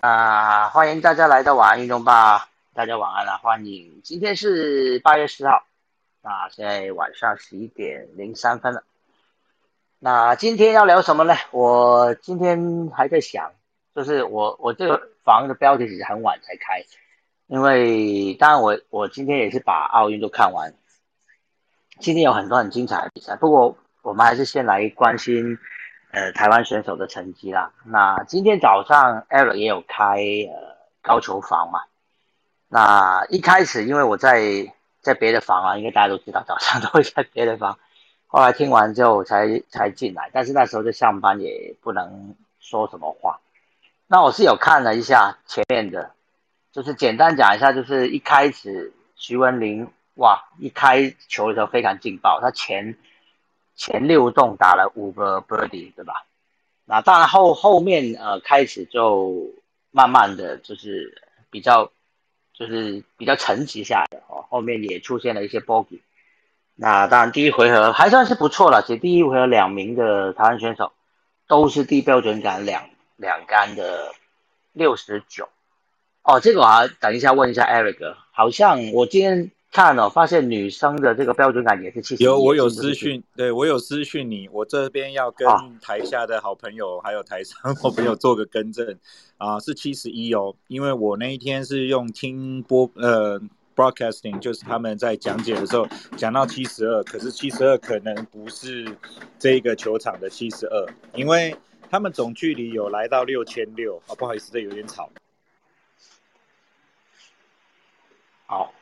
啊，欢迎大家来到晚安运动吧，大家晚安了，欢迎。今天是八月十号，啊，现在晚上十一点零三分了。那今天要聊什么呢？我今天还在想，就是我我这个房的标题其实很晚才开，因为当然我我今天也是把奥运都看完，今天有很多很精彩的比赛，不过我们还是先来关心。呃，台湾选手的成绩啦。那今天早上 Eric 也有开呃高球房嘛。那一开始因为我在在别的房啊，应该大家都知道，早上 都会在别的房。后来听完之后才才进来，但是那时候在上班，也不能说什么话。那我是有看了一下前面的，就是简单讲一下，就是一开始徐文林哇，一开球的时候非常劲爆，他前。前六洞打了五个 birdie，对吧？那当然后后面呃开始就慢慢的就是比较就是比较沉寂下来哦，后面也出现了一些 bogey。那当然第一回合还算是不错了，其实第一回合两名的台湾选手都是低标准杆两两杆的六十九。哦，这个我要等一下问一下 Eric，好像我今天。看了，发现女生的这个标准感也是七十。有我有私讯，对我有私讯你，我这边要跟台下的好朋友还有台上好朋友做个更正 啊，是七十一哦，因为我那一天是用听播呃 broadcasting，就是他们在讲解的时候讲到七十二，可是七十二可能不是这个球场的七十二，因为他们总距离有来到六千六啊，不好意思，这有点吵。好。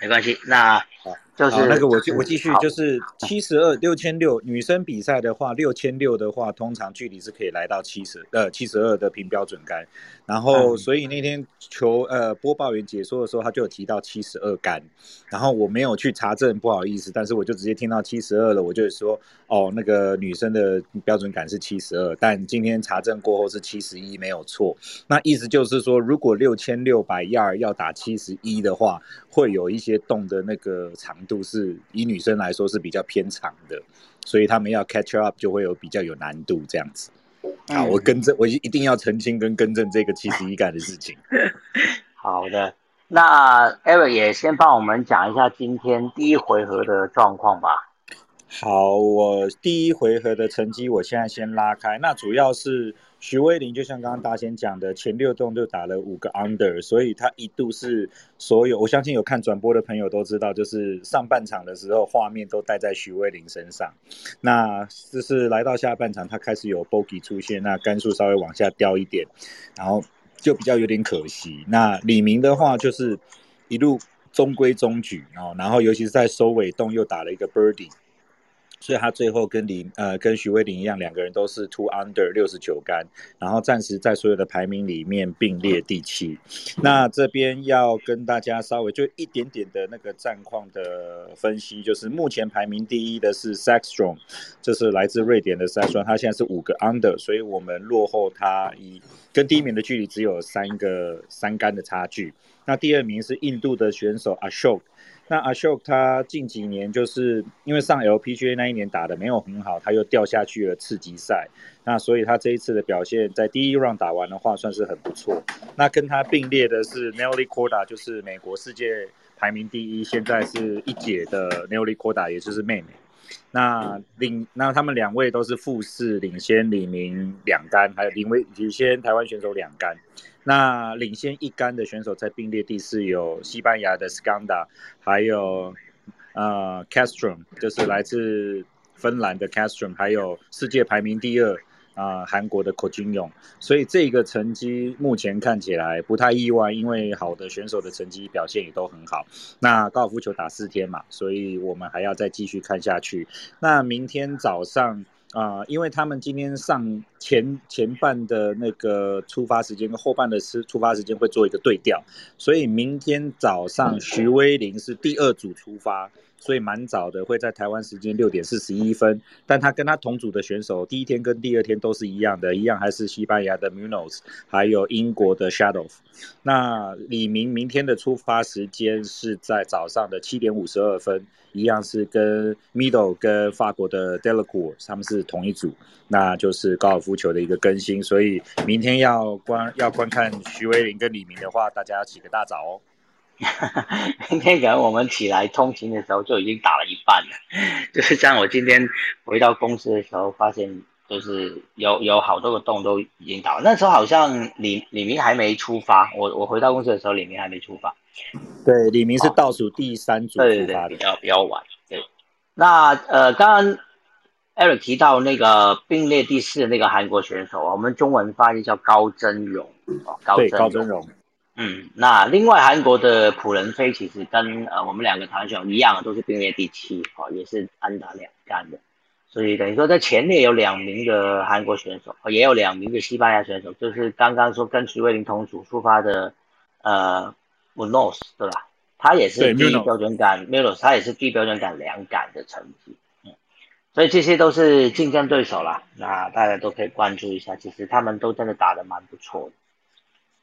没关系，那好。就是那个我我继续，就是七十二六千六女生比赛的话，六千六的话，通常距离是可以来到七十呃七十二的平标准杆，然后所以那天球呃播报员解说的时候，他就有提到七十二杆，然后我没有去查证，不好意思，但是我就直接听到七十二了，我就说哦那个女生的标准杆是七十二，但今天查证过后是七十一没有错，那意思就是说如果六千六百 yard 要打七十一的话，会有一些。洞的那个长度是以女生来说是比较偏长的，所以他们要 catch up 就会有比较有难度这样子。好，我更正，我一定要澄清跟更正这个七十一杆的事情。好的，那 Eric 也先帮我们讲一下今天第一回合的状况吧。好，我第一回合的成绩我现在先拉开，那主要是。徐威林就像刚刚大仙讲的，前六洞就打了五个 under，所以他一度是所有我相信有看转播的朋友都知道，就是上半场的时候画面都带在徐威林身上。那就是来到下半场，他开始有 bogey 出现，那杆数稍微往下掉一点，然后就比较有点可惜。那李明的话就是一路中规中矩哦，然后尤其是在收尾洞又打了一个 birdie。所以他最后跟李呃跟徐威林一样，两个人都是 two under 六十九杆，然后暂时在所有的排名里面并列第七。那这边要跟大家稍微就一点点的那个战况的分析，就是目前排名第一的是 Saxstrom，这是来自瑞典的 Saxstrom，他现在是五个 under，所以我们落后他一跟第一名的距离只有三个三杆的差距。那第二名是印度的选手 Ashok。那阿秀他近几年就是因为上 LPGA 那一年打的没有很好，他又掉下去了次级赛。那所以他这一次的表现，在第一 round 打完的话，算是很不错。那跟他并列的是 Nelly Korda，就是美国世界排名第一，现在是一姐的 Nelly Korda，也就是妹妹。那领那他们两位都是复试领先李明两杆，还有领位领先台湾选手两杆。那领先一杆的选手在并列第四，有西班牙的 Skanda，还有呃 Castrom，就是来自芬兰的 Castrom，还有世界排名第二啊韩国的 Ko Jin Yong。所以这个成绩目前看起来不太意外，因为好的选手的成绩表现也都很好。那高尔夫球打四天嘛，所以我们还要再继续看下去。那明天早上。啊，因为他们今天上前前半的那个出发时间跟后半的出出发时间会做一个对调，所以明天早上徐威林是第二组出发，所以蛮早的会在台湾时间六点四十一分。但他跟他同组的选手，第一天跟第二天都是一样的，一样还是西班牙的 Munoz，还有英国的 Shadow。那李明明天的出发时间是在早上的七点五十二分，一样是跟 Middle 跟法国的 Delacour 他们是同一组，那就是高尔夫球的一个更新。所以明天要观要观看徐威林跟李明的话，大家要起个大早哦。今天可能我们起来通勤的时候就已经打了一半了，就是像我今天回到公司的时候，发现就是有有好多个洞都已经打了。那时候好像李李明还没出发，我我回到公司的时候，李明还没出发。对，李明是倒数第三组出发的，比较比较晚。对，那呃，刚刚 Eric 提到那个并列第四的那个韩国选手，我们中文翻译叫高真荣哦，高真荣。嗯，那另外韩国的朴仁飞其实跟呃我们两个台湾选手一样，都是并列第七，哦，也是安打两杆的，所以等于说在前列有两名的韩国选手，也有两名的西班牙选手，就是刚刚说跟徐卫林同组出发的呃 Munoz 对吧？他也是低标准杆 m i l o s 他也是低标准杆两杆的成绩，嗯，所以这些都是竞争对手啦，那大家都可以关注一下，其实他们都真的打得蛮不错的。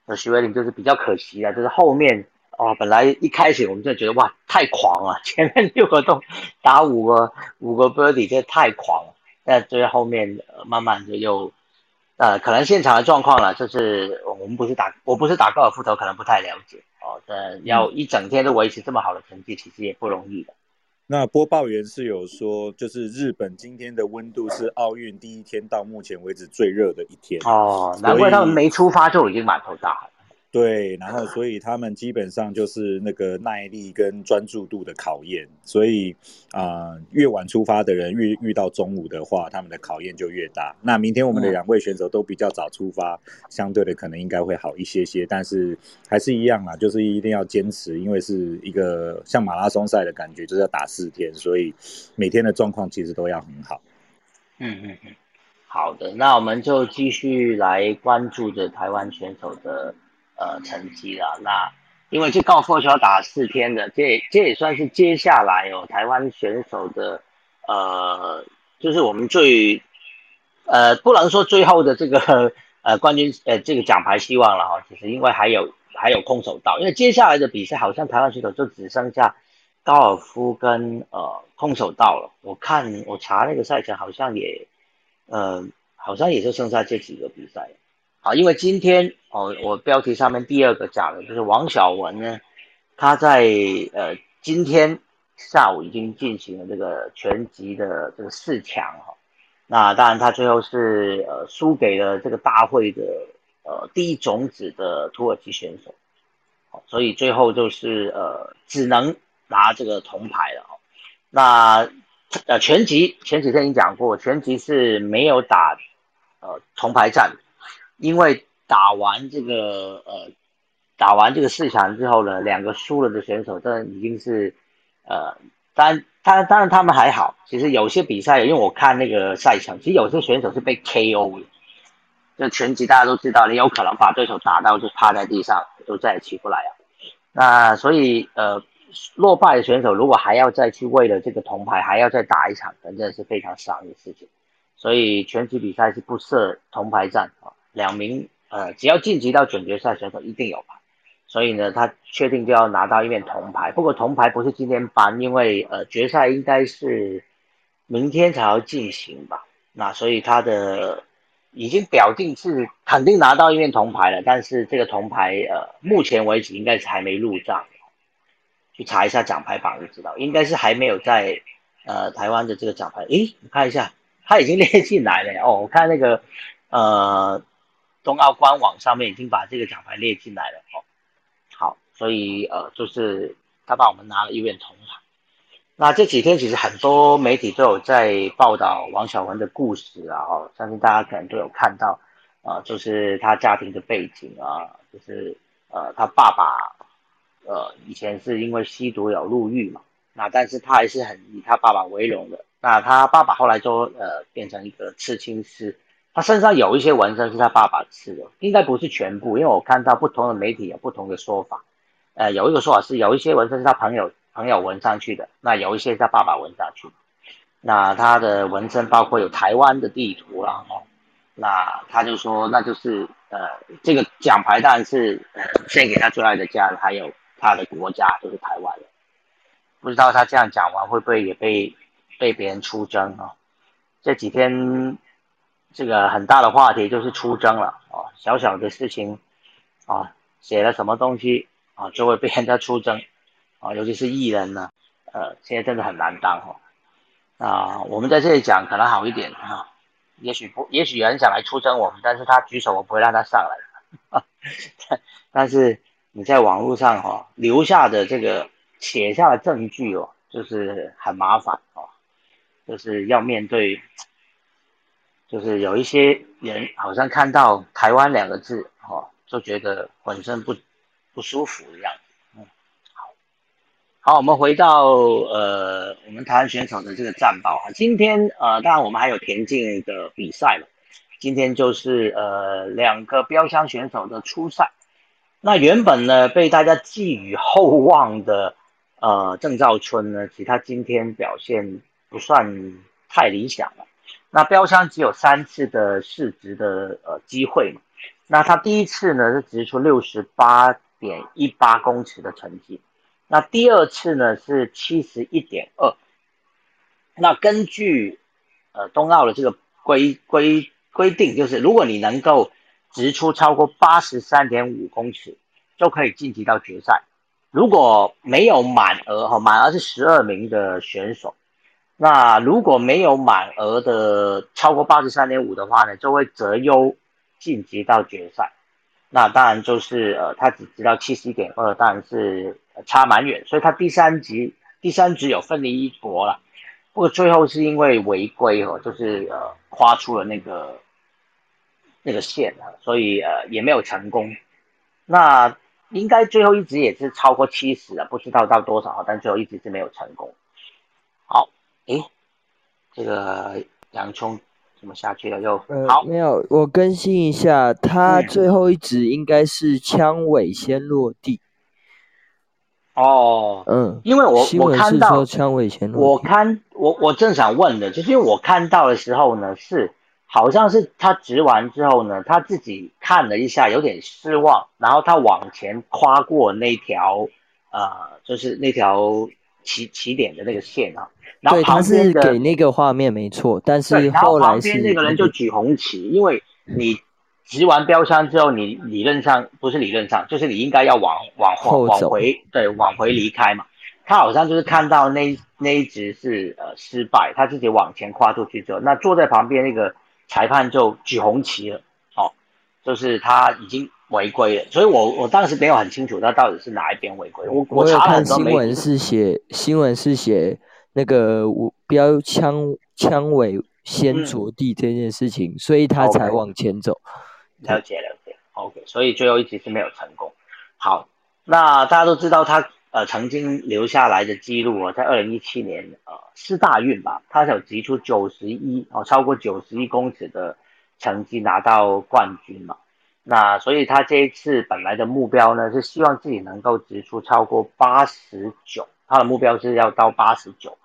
那徐伟林就是比较可惜了，就是后面哦，本来一开始我们就觉得哇太狂了，前面六个洞打五个五个 birdie 这太狂了。但最后面慢慢的又呃，可能现场的状况了，就是我们不是打我不是打高尔夫球，可能不太了解哦。但要一整天都维持这么好的成绩，其实也不容易的。那播报员是有说，就是日本今天的温度是奥运第一天到目前为止最热的一天哦，难怪他们没出发就已经满头大汗。对，然后所以他们基本上就是那个耐力跟专注度的考验，所以啊，越晚出发的人越遇到中午的话，他们的考验就越大。那明天我们的两位选手都比较早出发，相对的可能应该会好一些些，但是还是一样啊，就是一定要坚持，因为是一个像马拉松赛的感觉，就是要打四天，所以每天的状况其实都要很好。嗯嗯嗯，好的，那我们就继续来关注着台湾选手的。呃，成绩了。那因为这高尔夫球要打四天的，这这也算是接下来哦台湾选手的呃，就是我们最呃不能说最后的这个 呃冠军呃这个奖牌希望了哈。其实因为还有还有空手道，因为接下来的比赛好像台湾选手就只剩下高尔夫跟呃空手道了。我看我查那个赛程好像也呃好像也就剩下这几个比赛。啊，因为今天哦，我标题上面第二个讲的就是王小文呢，他在呃今天下午已经进行了这个全集的这个四强哈，那当然他最后是呃输给了这个大会的呃第一种子的土耳其选手，所以最后就是呃只能拿这个铜牌了哦。那呃全集前几天已经讲过，全集是没有打呃铜牌战。因为打完这个呃，打完这个四强之后呢，两个输了的选手，这已经是呃，当然，当然，当然他们还好。其实有些比赛，因为我看那个赛程，其实有些选手是被 KO 的。就拳击大家都知道，你有可能把对手打到就趴在地上，就再也起不来啊。那所以呃，落败的选手如果还要再去为了这个铜牌还要再打一场，真的是非常伤的事情。所以拳击比赛是不设铜牌战啊。两名呃，只要晋级到准决赛选手一定有牌，所以呢，他确定就要拿到一面铜牌。不过铜牌不是今天颁，因为呃，决赛应该是明天才要进行吧。那所以他的已经表定是肯定拿到一面铜牌了，但是这个铜牌呃，目前为止应该是还没入账。去查一下奖牌榜就知道，应该是还没有在呃台湾的这个奖牌。诶，你看一下，他已经 列进来了哦。我看那个呃。冬奥官网上面已经把这个奖牌列进来了哦，好，所以呃，就是他帮我们拿了一面铜牌。那这几天其实很多媒体都有在报道王小文的故事啊，相信大家可能都有看到啊，就是他家庭的背景啊，就是呃，他爸爸呃以前是因为吸毒有入狱嘛，那但是他还是很以他爸爸为荣的。那他爸爸后来就呃变成一个刺青师。他身上有一些纹身是他爸爸刺的，应该不是全部，因为我看到不同的媒体有不同的说法。呃，有一个说法是有一些纹身是他朋友朋友纹上去的，那有一些是他爸爸纹上去。那他的纹身包括有台湾的地图啦，哦，那他就说那就是呃这个奖牌当然是呃 献给他最爱的家人，还有他的国家就是台湾。不知道他这样讲完会不会也被被别人出征啊？这几天这个很大的话题就是出征了啊，小小的事情啊，写了什么东西啊就会被人家出征啊，尤其是艺人呢，呃，现在真的很难当哦。啊，我们在这里讲可能好一点啊，也许不，也许有人想来出征我们，但是他举手我不会让他上来，但是你在网络上哈留下的这个。写下的证据哦，就是很麻烦哦，就是要面对，就是有一些人好像看到台湾两个字哦，就觉得浑身不不舒服一样。嗯，好，好，我们回到呃，我们台湾选手的这个战报啊，今天呃，当然我们还有田径的比赛了，今天就是呃两个标枪选手的初赛，那原本呢被大家寄予厚望的。呃，郑兆春呢，其实他今天表现不算太理想了。那标枪只有三次的市值的呃机会嘛，那他第一次呢是直出六十八点一八公尺的成绩，那第二次呢是七十一点二。那根据呃冬奥的这个规规规定，就是如果你能够直出超过八十三点五公尺，就可以晋级到决赛。如果没有满额哈，满额是十二名的选手，那如果没有满额的超过八十三点五的话呢，就会择优晋级到决赛。那当然就是呃，他只知道七十一点二，当然是差蛮远，所以他第三级第三局有奋力一搏了，不过最后是因为违规哦，就是呃跨出了那个那个线啊，所以呃也没有成功。那。应该最后一直也是超过七十了，不知道到多少，但最后一直是没有成功。好，诶，这个洋葱怎么下去了？又好，没有，我更新一下，他最后一直应该是枪尾先落地。哦，嗯，因为我我看到枪尾先落地，我看我我正想问的，就是因为我看到的时候呢是。好像是他植完之后呢，他自己看了一下，有点失望，然后他往前跨过那条，呃，就是那条起起点的那个线啊。然后他是给那个画面没错，但是后来是那个人就举红旗，因为你植完标枪之后，你理论上不是理论上，就是你应该要往往后往回，对，往回离开嘛。他好像就是看到那那一直是呃失败，他自己往前跨出去之后，那坐在旁边那个。裁判就举红旗了，哦，就是他已经违规了，所以我我当时没有很清楚他到底是哪一边违规。我我查看新闻是写新闻是写那个标枪枪尾先着地这件事情，所以他才往前走。了解了解，OK，所以最后一集是没有成功。好，那大家都知道他。呃，曾经留下来的记录啊，在二零一七年呃四大运吧，他有提出九十一哦，超过九十一公尺的成绩拿到冠军嘛。那所以他这一次本来的目标呢，是希望自己能够直出超过八十九，他的目标是要到八十九。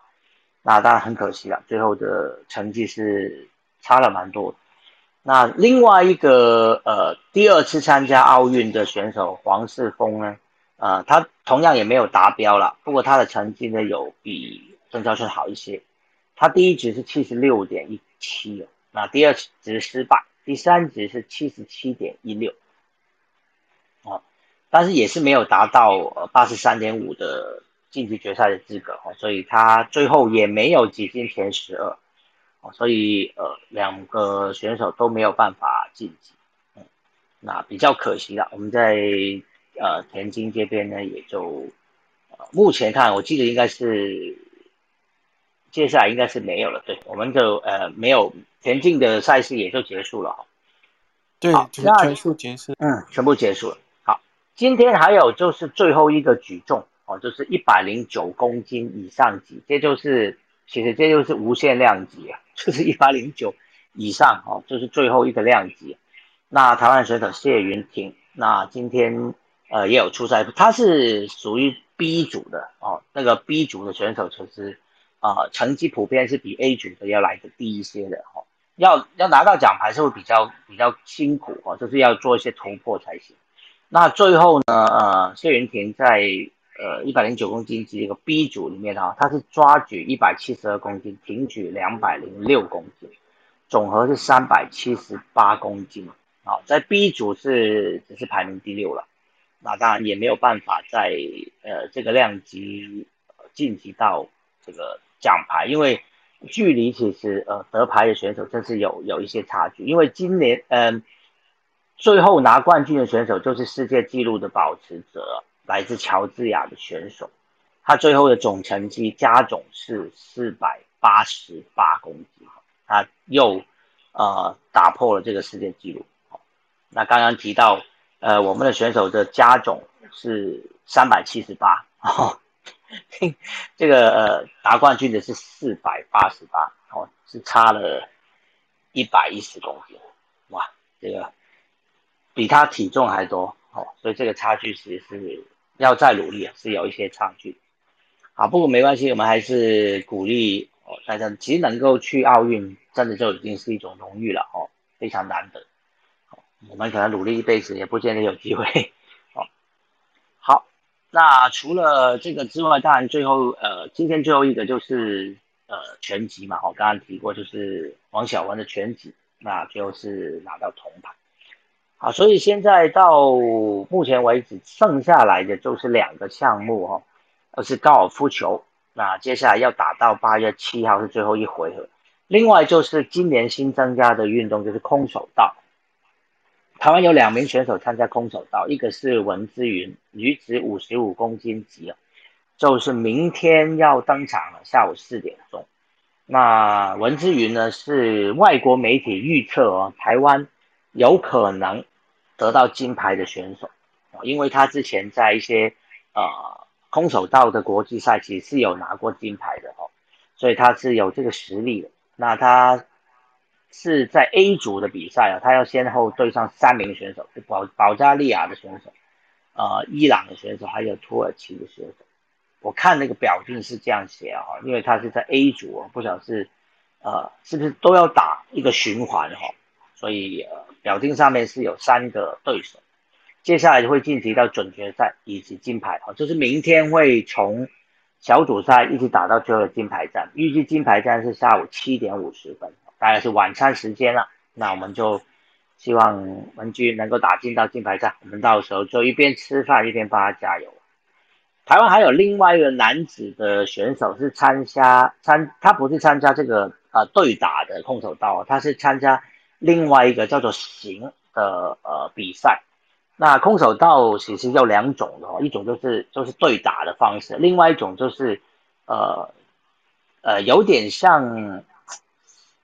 那当然很可惜了，最后的成绩是差了蛮多。那另外一个呃第二次参加奥运的选手黄世峰呢？呃，他同样也没有达标了，不过他的成绩呢有比郑兆春好一些，他第一局是七十六点一七那第二局失败，第三局是七十七点一六，哦，但是也是没有达到八十三点五的晋级决赛的资格哦，所以他最后也没有挤进前十二，哦，所以呃两个选手都没有办法晋级，嗯，那比较可惜了，我们在。呃，田径这边呢，也就，目前看，我记得应该是接下来应该是没有了。对，我们就呃没有田径的赛事也就结束了哈。对，全数结束。嗯，全部结束了。好，今天还有就是最后一个举重哦，就是一百零九公斤以上级，这就是其实这就是无限量级啊，就是一百零九以上哦，就是最后一个量级。那台湾选手谢云婷，那今天。呃，也有出赛，他是属于 B 组的哦，那个 B 组的选手其实啊成绩普遍是比 A 组的要来的低一些的哦。要要拿到奖牌是会比较比较辛苦哦，就是要做一些突破才行。那最后呢，呃，谢云婷在呃一百零九公斤级这个 B 组里面啊，她是抓举一百七十二公斤，挺举两百零六公斤，总和是三百七十八公斤。好，在 B 组是只是排名第六了，那当然也没有办法在呃这个量级晋级到这个奖牌，因为距离其实呃得牌的选手真是有有一些差距，因为今年嗯最后拿冠军的选手就是世界纪录的保持者，来自乔治亚的选手，他最后的总成绩加总是四百八十八公斤，他又呃打破了这个世界纪录。那刚刚提到，呃，我们的选手的加总是三百七十八，哦，这个呃拿冠军的是四百八十八，哦，是差了一百一十公斤，哇，这个比他体重还多，哦，所以这个差距其实是要再努力，是有一些差距。好，不过没关系，我们还是鼓励哦大家，其实能够去奥运，真的就已经是一种荣誉了，哦，非常难得。我们可能努力一辈子也不见得有机会，那除了这个之外，当然最后呃，今天最后一个就是呃全集嘛，我刚刚提过就是王小文的全集，那最后是拿到铜牌，好，所以现在到目前为止剩下来的就是两个项目哦，是高尔夫球，那接下来要打到八月七号是最后一回合，另外就是今年新增加的运动就是空手道。台湾有两名选手参加空手道，一个是文之云，女子五十五公斤级就是明天要登场了，下午四点钟。那文之云呢，是外国媒体预测哦，台湾有可能得到金牌的选手啊，因为他之前在一些呃空手道的国际赛其实是有拿过金牌的哦，所以他是有这个实力的。那他。是在 A 组的比赛啊，他要先后对上三名选手，保保加利亚的选手，呃，伊朗的选手，还有土耳其的选手。我看那个表定是这样写啊，因为他是在 A 组，不晓得是呃是不是都要打一个循环哈，所以呃表定上面是有三个对手，接下来会晋级到准决赛以及金牌啊，就是明天会从小组赛一直打到最后的金牌战，预计金牌战是下午七点五十分。大概是晚餐时间了，那我们就希望文君能够打进到金牌赛，我们到时候就一边吃饭一边帮他加油。台湾还有另外一个男子的选手是参加参，他不是参加这个呃对打的空手道，他是参加另外一个叫做形的呃比赛。那空手道其实有两种的哦，一种就是就是对打的方式，另外一种就是呃呃有点像。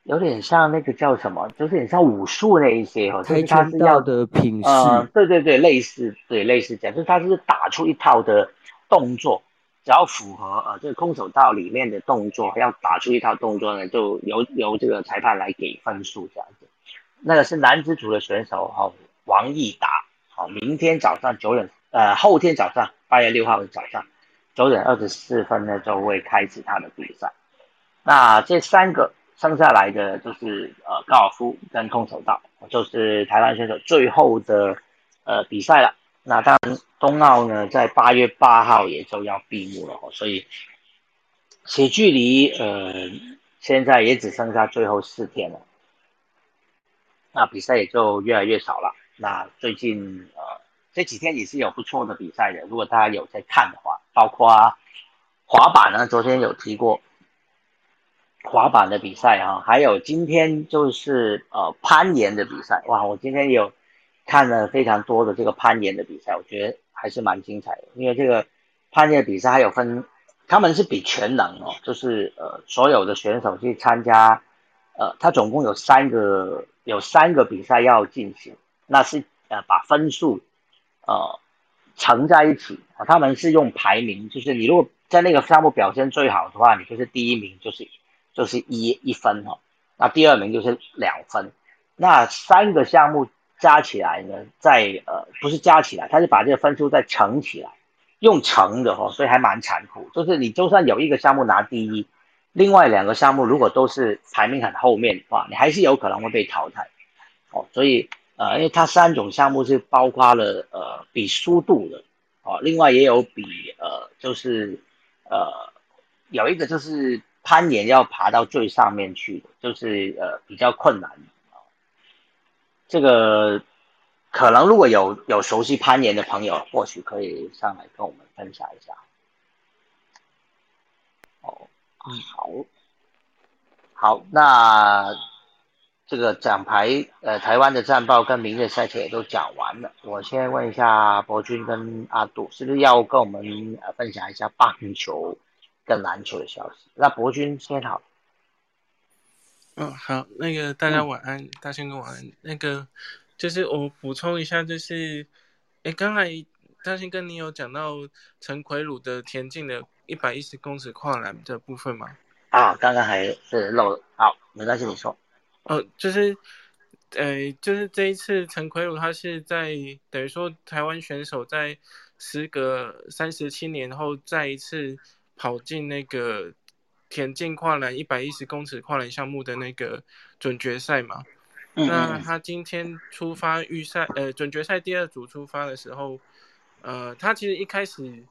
有点像那个叫什么，就是很像武术那一些哦，就是他是要的品势，对对对，类似对类似这样，就是他是打出一套的动作，只要符合呃这个空手道里面的动作，要打出一套动作呢，就由由这个裁判来给分数这样子。那个是男子组的选手哈，王毅达，好，明天早上九点，呃，后天早上八月六号的早上九点二十四分呢，就会开始他的比赛。那这三个。剩下来的就是呃高尔夫跟空手道，就是台湾选手最后的呃比赛了。那当然冬奥呢在八月八号也就要闭幕了，所以其距离呃现在也只剩下最后四天了，那比赛也就越来越少了。那最近呃这几天也是有不错的比赛的，如果大家有在看的话，包括滑板呢，昨天有提过。滑板的比赛哈，还有今天就是呃攀岩的比赛哇！我今天有看了非常多的这个攀岩的比赛，我觉得还是蛮精彩的。因为这个攀岩比赛还有分，他们是比全能哦，就是呃所有的选手去参加，呃，他总共有三个有三个比赛要进行，那是呃把分数呃乘在一起啊，他们是用排名，就是你如果在那个项目表现最好的话，你就是第一名，就是。就是一一分哈，那第二名就是两分，那三个项目加起来呢，在呃不是加起来，他是把这个分数再乘起来，用乘的哦，所以还蛮残酷。就是你就算有一个项目拿第一，另外两个项目如果都是排名很后面的话，你还是有可能会被淘汰哦。所以呃，因为它三种项目是包括了呃比速度的哦，另外也有比呃就是呃有一个就是攀岩要爬到最上面去的，就是呃比较困难这个。可能如果有有熟悉攀岩的朋友，或许可以上来跟我们分享一下。哦，好，好，那这个奖牌，呃，台湾的战报跟明日赛前也都讲完了。我先问一下博君跟阿杜，是不是要跟我们呃分享一下棒球跟篮球的消息？那博君先好。嗯，好，那个大家晚安，大仙哥晚安，那个。就是我补充一下，就是，哎，刚才大兴哥你有讲到陈奎鲁的田径的一百一十公尺跨栏的部分吗？啊，刚刚还是漏了。好，没关系，你说。哦，就是，呃，就是这一次陈奎鲁他是在等于说台湾选手在时隔三十七年后再一次跑进那个田径跨栏一百一十公尺跨栏项目的那个准决赛嘛。那他今天出发预赛，呃，准决赛第二组出发的时候，呃，他其实一开始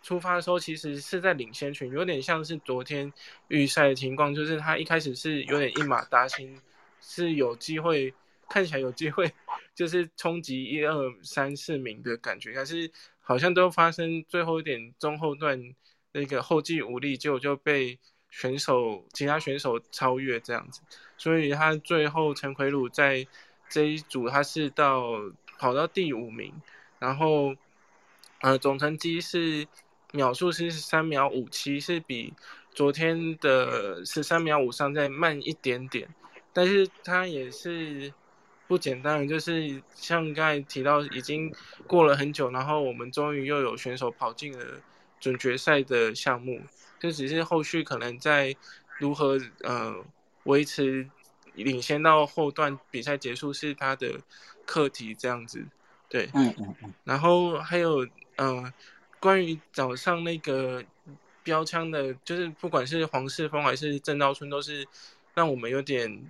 出发的时候，其实是在领先群，有点像是昨天预赛的情况，就是他一开始是有点一马当先，是有机会，看起来有机会，就是冲击一二三四名的感觉，但是好像都发生最后一点中后段那个后继无力，结果就被。选手其他选手超越这样子，所以他最后陈奎鲁在这一组他是到跑到第五名，然后呃总成绩是秒数是三秒五七，是比昨天的十三秒五三再慢一点点，但是他也是不简单，就是像刚才提到已经过了很久，然后我们终于又有选手跑进了准决赛的项目。就只是后续可能在如何呃维持领先到后段比赛结束是他的课题这样子，对，嗯嗯嗯。然后还有呃关于早上那个标枪的，就是不管是黄世峰还是郑道春，都是让我们有点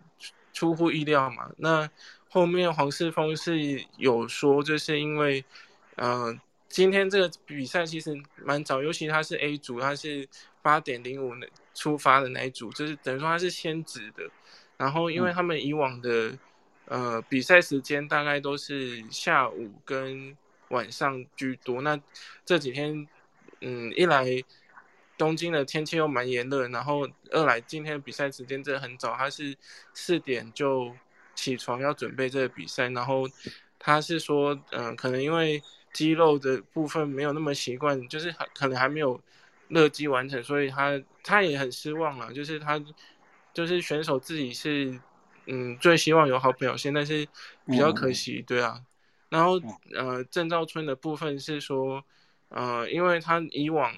出乎意料嘛。那后面黄世峰是有说，就是因为呃今天这个比赛其实蛮早，尤其他是 A 组，他是。八点零五出发的那一组，就是等于说他是先值的，然后因为他们以往的呃比赛时间大概都是下午跟晚上居多，那这几天嗯一来东京的天气又蛮炎热，然后二来今天的比赛时间真的很早，他是四点就起床要准备这个比赛，然后他是说嗯可能因为肌肉的部分没有那么习惯，就是还可能还没有。乐基完成，所以他他也很失望了。就是他，就是选手自己是，嗯，最希望有好表现，但是比较可惜，对啊。然后呃，郑兆春的部分是说，呃，因为他以往，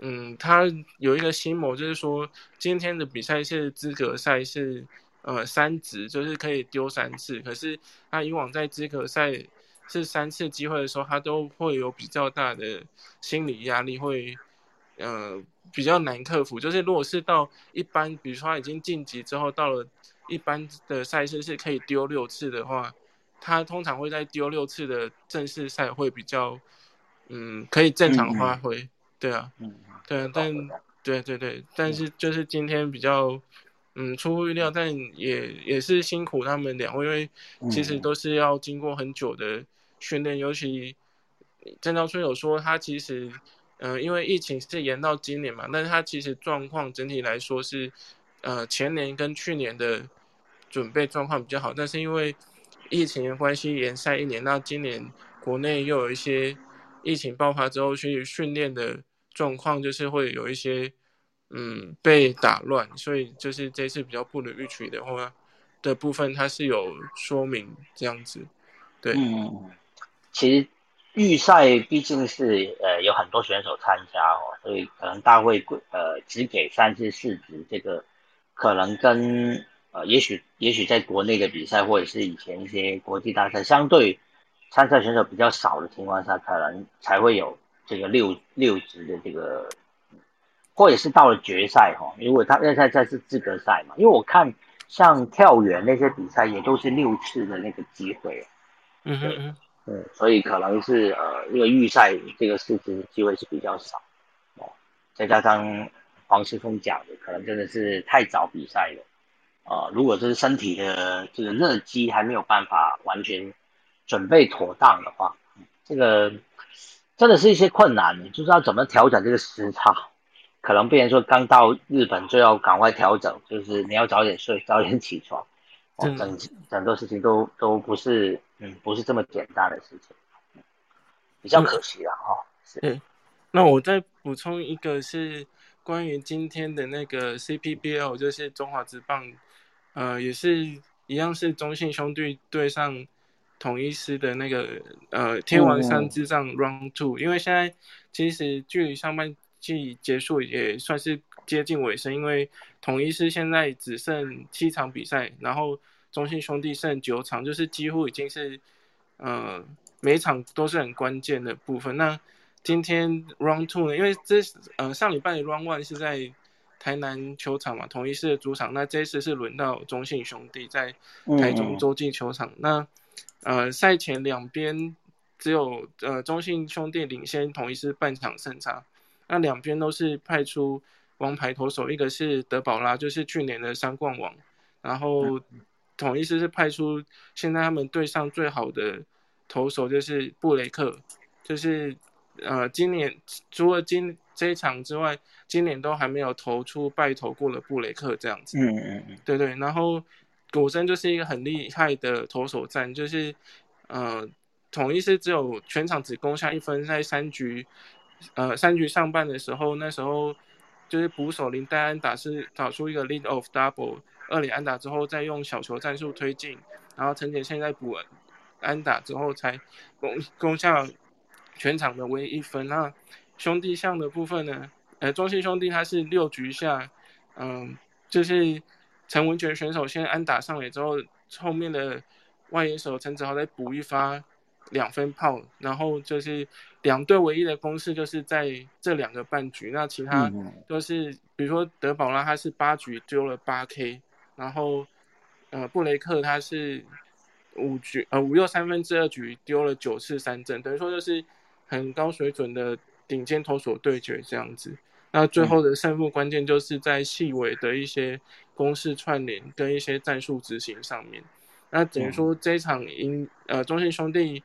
嗯，他有一个心魔，就是说今天的比赛是资格赛，是呃三值，就是可以丢三次。可是他以往在资格赛是三次机会的时候，他都会有比较大的心理压力，会。呃，比较难克服，就是如果是到一般，比如说他已经晋级之后，到了一般的赛事是可以丢六次的话，他通常会在丢六次的正式赛会比较，嗯，可以正常发挥，对啊，对啊，但对对对，但是就是今天比较，嗯，出乎意料，但也也是辛苦他们两位，因为其实都是要经过很久的训练，尤其郑昭春有说他其实。嗯，因为疫情是延到今年嘛，但是他其实状况整体来说是，呃，前年跟去年的准备状况比较好，但是因为疫情的关系延赛一年，那今年国内又有一些疫情爆发之后，所以训练的状况就是会有一些嗯被打乱，所以就是这次比较不能预期的话的部分，它是有说明这样子，对，嗯，其实。预赛毕竟是呃有很多选手参加哦，所以可能大会呃只给三次四值，这个可能跟呃也许也许在国内的比赛或者是以前一些国际大赛相对参赛选手比较少的情况下，可能才会有这个六六支的这个，或者是到了决赛哈，因为他那赛赛是资格赛嘛，因为我看像跳远那些比赛也都是六次的那个机会，嗯哼嗯，嗯，所以可能是呃，因为预赛这个事情机会是比较少哦，再加上黄世峰讲的，可能真的是太早比赛了。啊，如果这是身体的这个热机还没有办法完全准备妥当的话，这个真的是一些困难，就是要怎么调整这个时差。可能别人说刚到日本就要赶快调整，就是你要早点睡，早点起床，哦，整很多事情都都不是，嗯，不是这么简单的事情，比较可惜了哈。是，那我再补充一个是关于今天的那个 CPBL，就是中华职棒。呃，也是一样，是中信兄弟对上统一师的那个呃天王山之战 Round Two，因为现在其实距离上半季结束也算是接近尾声，因为统一师现在只剩七场比赛，然后中信兄弟剩九场，就是几乎已经是呃每场都是很关键的部分。那今天 Round Two 呢，因为这呃上礼拜的 Round One 是在。台南球场嘛，统一是的主场。那这次是轮到中信兄弟在台中洲际球场。那呃，赛前两边只有呃中信兄弟领先统一是半场胜差。那两边都是派出王牌投手，一个是德保拉，就是去年的三冠王。然后统一师是派出现在他们队上最好的投手，就是布雷克，就是呃今年除了今这一场之外。今年都还没有投出败投过的布雷克这样子，嗯嗯嗯，对对，然后果真就是一个很厉害的投手战，就是呃，统一是只有全场只攻下一分，在三局，呃，三局上半的时候，那时候就是捕手林黛安打是打出一个 lead of double，二里安打之后再用小球战术推进，然后陈杰现在补安打之后才攻攻下全场的唯一一分。那兄弟象的部分呢？呃，中信兄弟他是六局下，嗯，就是陈文权选手先安打上来之后，后面的外野手陈子豪再补一发两分炮，然后就是两队唯一的攻势就是在这两个半局，那其他都是比如说德保拉他是八局丢了八 K，然后呃布雷克他是五局呃五又三分之二局丢了九次三振，等于说就是很高水准的顶尖投手对决这样子。那最后的胜负关键就是在细微的一些公式串联跟一些战术执行上面。那等于说这一场赢，呃，中信兄弟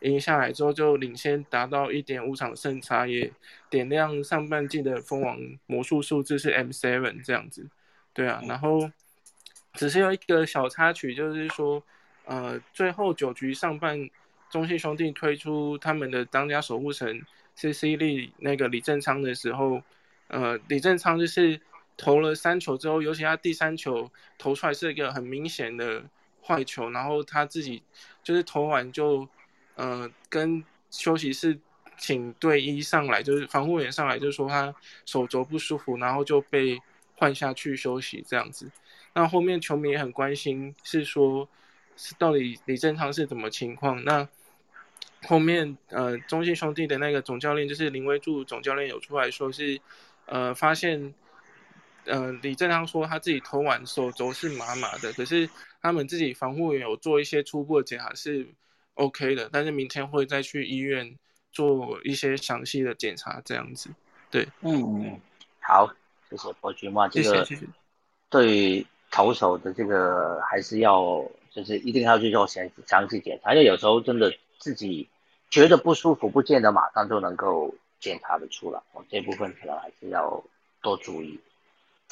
赢下来之后就领先达到一点五场胜差，也点亮上半季的封王魔术数字是 M seven 这样子。对啊，然后只是有一个小插曲，就是说，呃，最后九局上半，中信兄弟推出他们的当家守护神 C C 力那个李正昌的时候。呃，李正昌就是投了三球之后，尤其他第三球投出来是一个很明显的坏球，然后他自己就是投完就，呃，跟休息室请队医上来，就是防护员上来，就说他手肘不舒服，然后就被换下去休息这样子。那后面球迷也很关心，是说，是到底李正昌是怎么情况？那后面呃，中信兄弟的那个总教练就是林威柱总教练有出来说是。呃，发现，呃，李正昌说他自己投完手肘是麻麻的，可是他们自己防护员有做一些初步的检查是 OK 的，但是明天会再去医院做一些详细的检查，这样子。对，嗯，好，谢谢伯君嘛，这个对投手的这个还是要，就是一定要去做详详细检查，因为有时候真的自己觉得不舒服，不见得马上就能够。检查的出来，哦，这部分可能还是要多注意。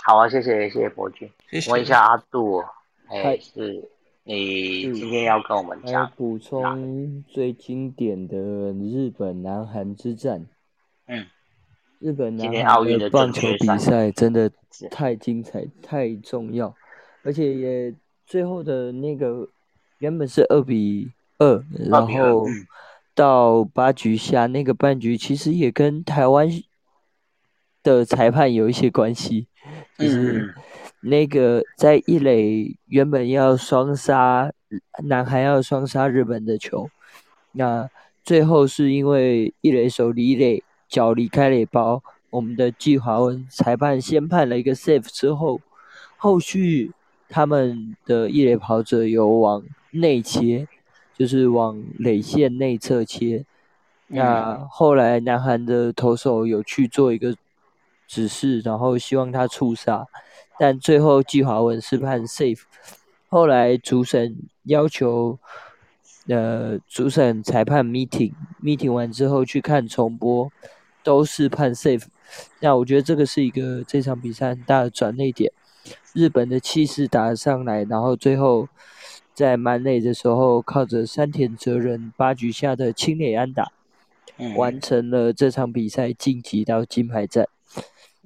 好啊，谢谢谢谢博君。问一下阿杜，哎，是你今天要跟我们讲补充最经典的日本南韩之战。嗯，日本南韩的棒球比赛真的太精彩、太重要，而且也最后的那个原本是二比二，然后。到八局下那个半局，其实也跟台湾的裁判有一些关系，就是那个在一垒原本要双杀南韩要双杀日本的球，那最后是因为一垒手李磊脚离开垒包，我们的季华文裁判先判了一个 safe 之后，后续他们的一垒跑者有往内切，就是往垒线内侧切。那后来南韩的投手有去做一个指示，然后希望他触杀，但最后季华文是判 safe。后来主审要求，呃，主审裁判 meeting meeting 完之后去看重播，都是判 safe。那我觉得这个是一个这场比赛很大的转捩点。日本的气势打上来，然后最后在满垒的时候，靠着山田哲人八局下的清垒安打，完成了这场比赛晋级到金牌战。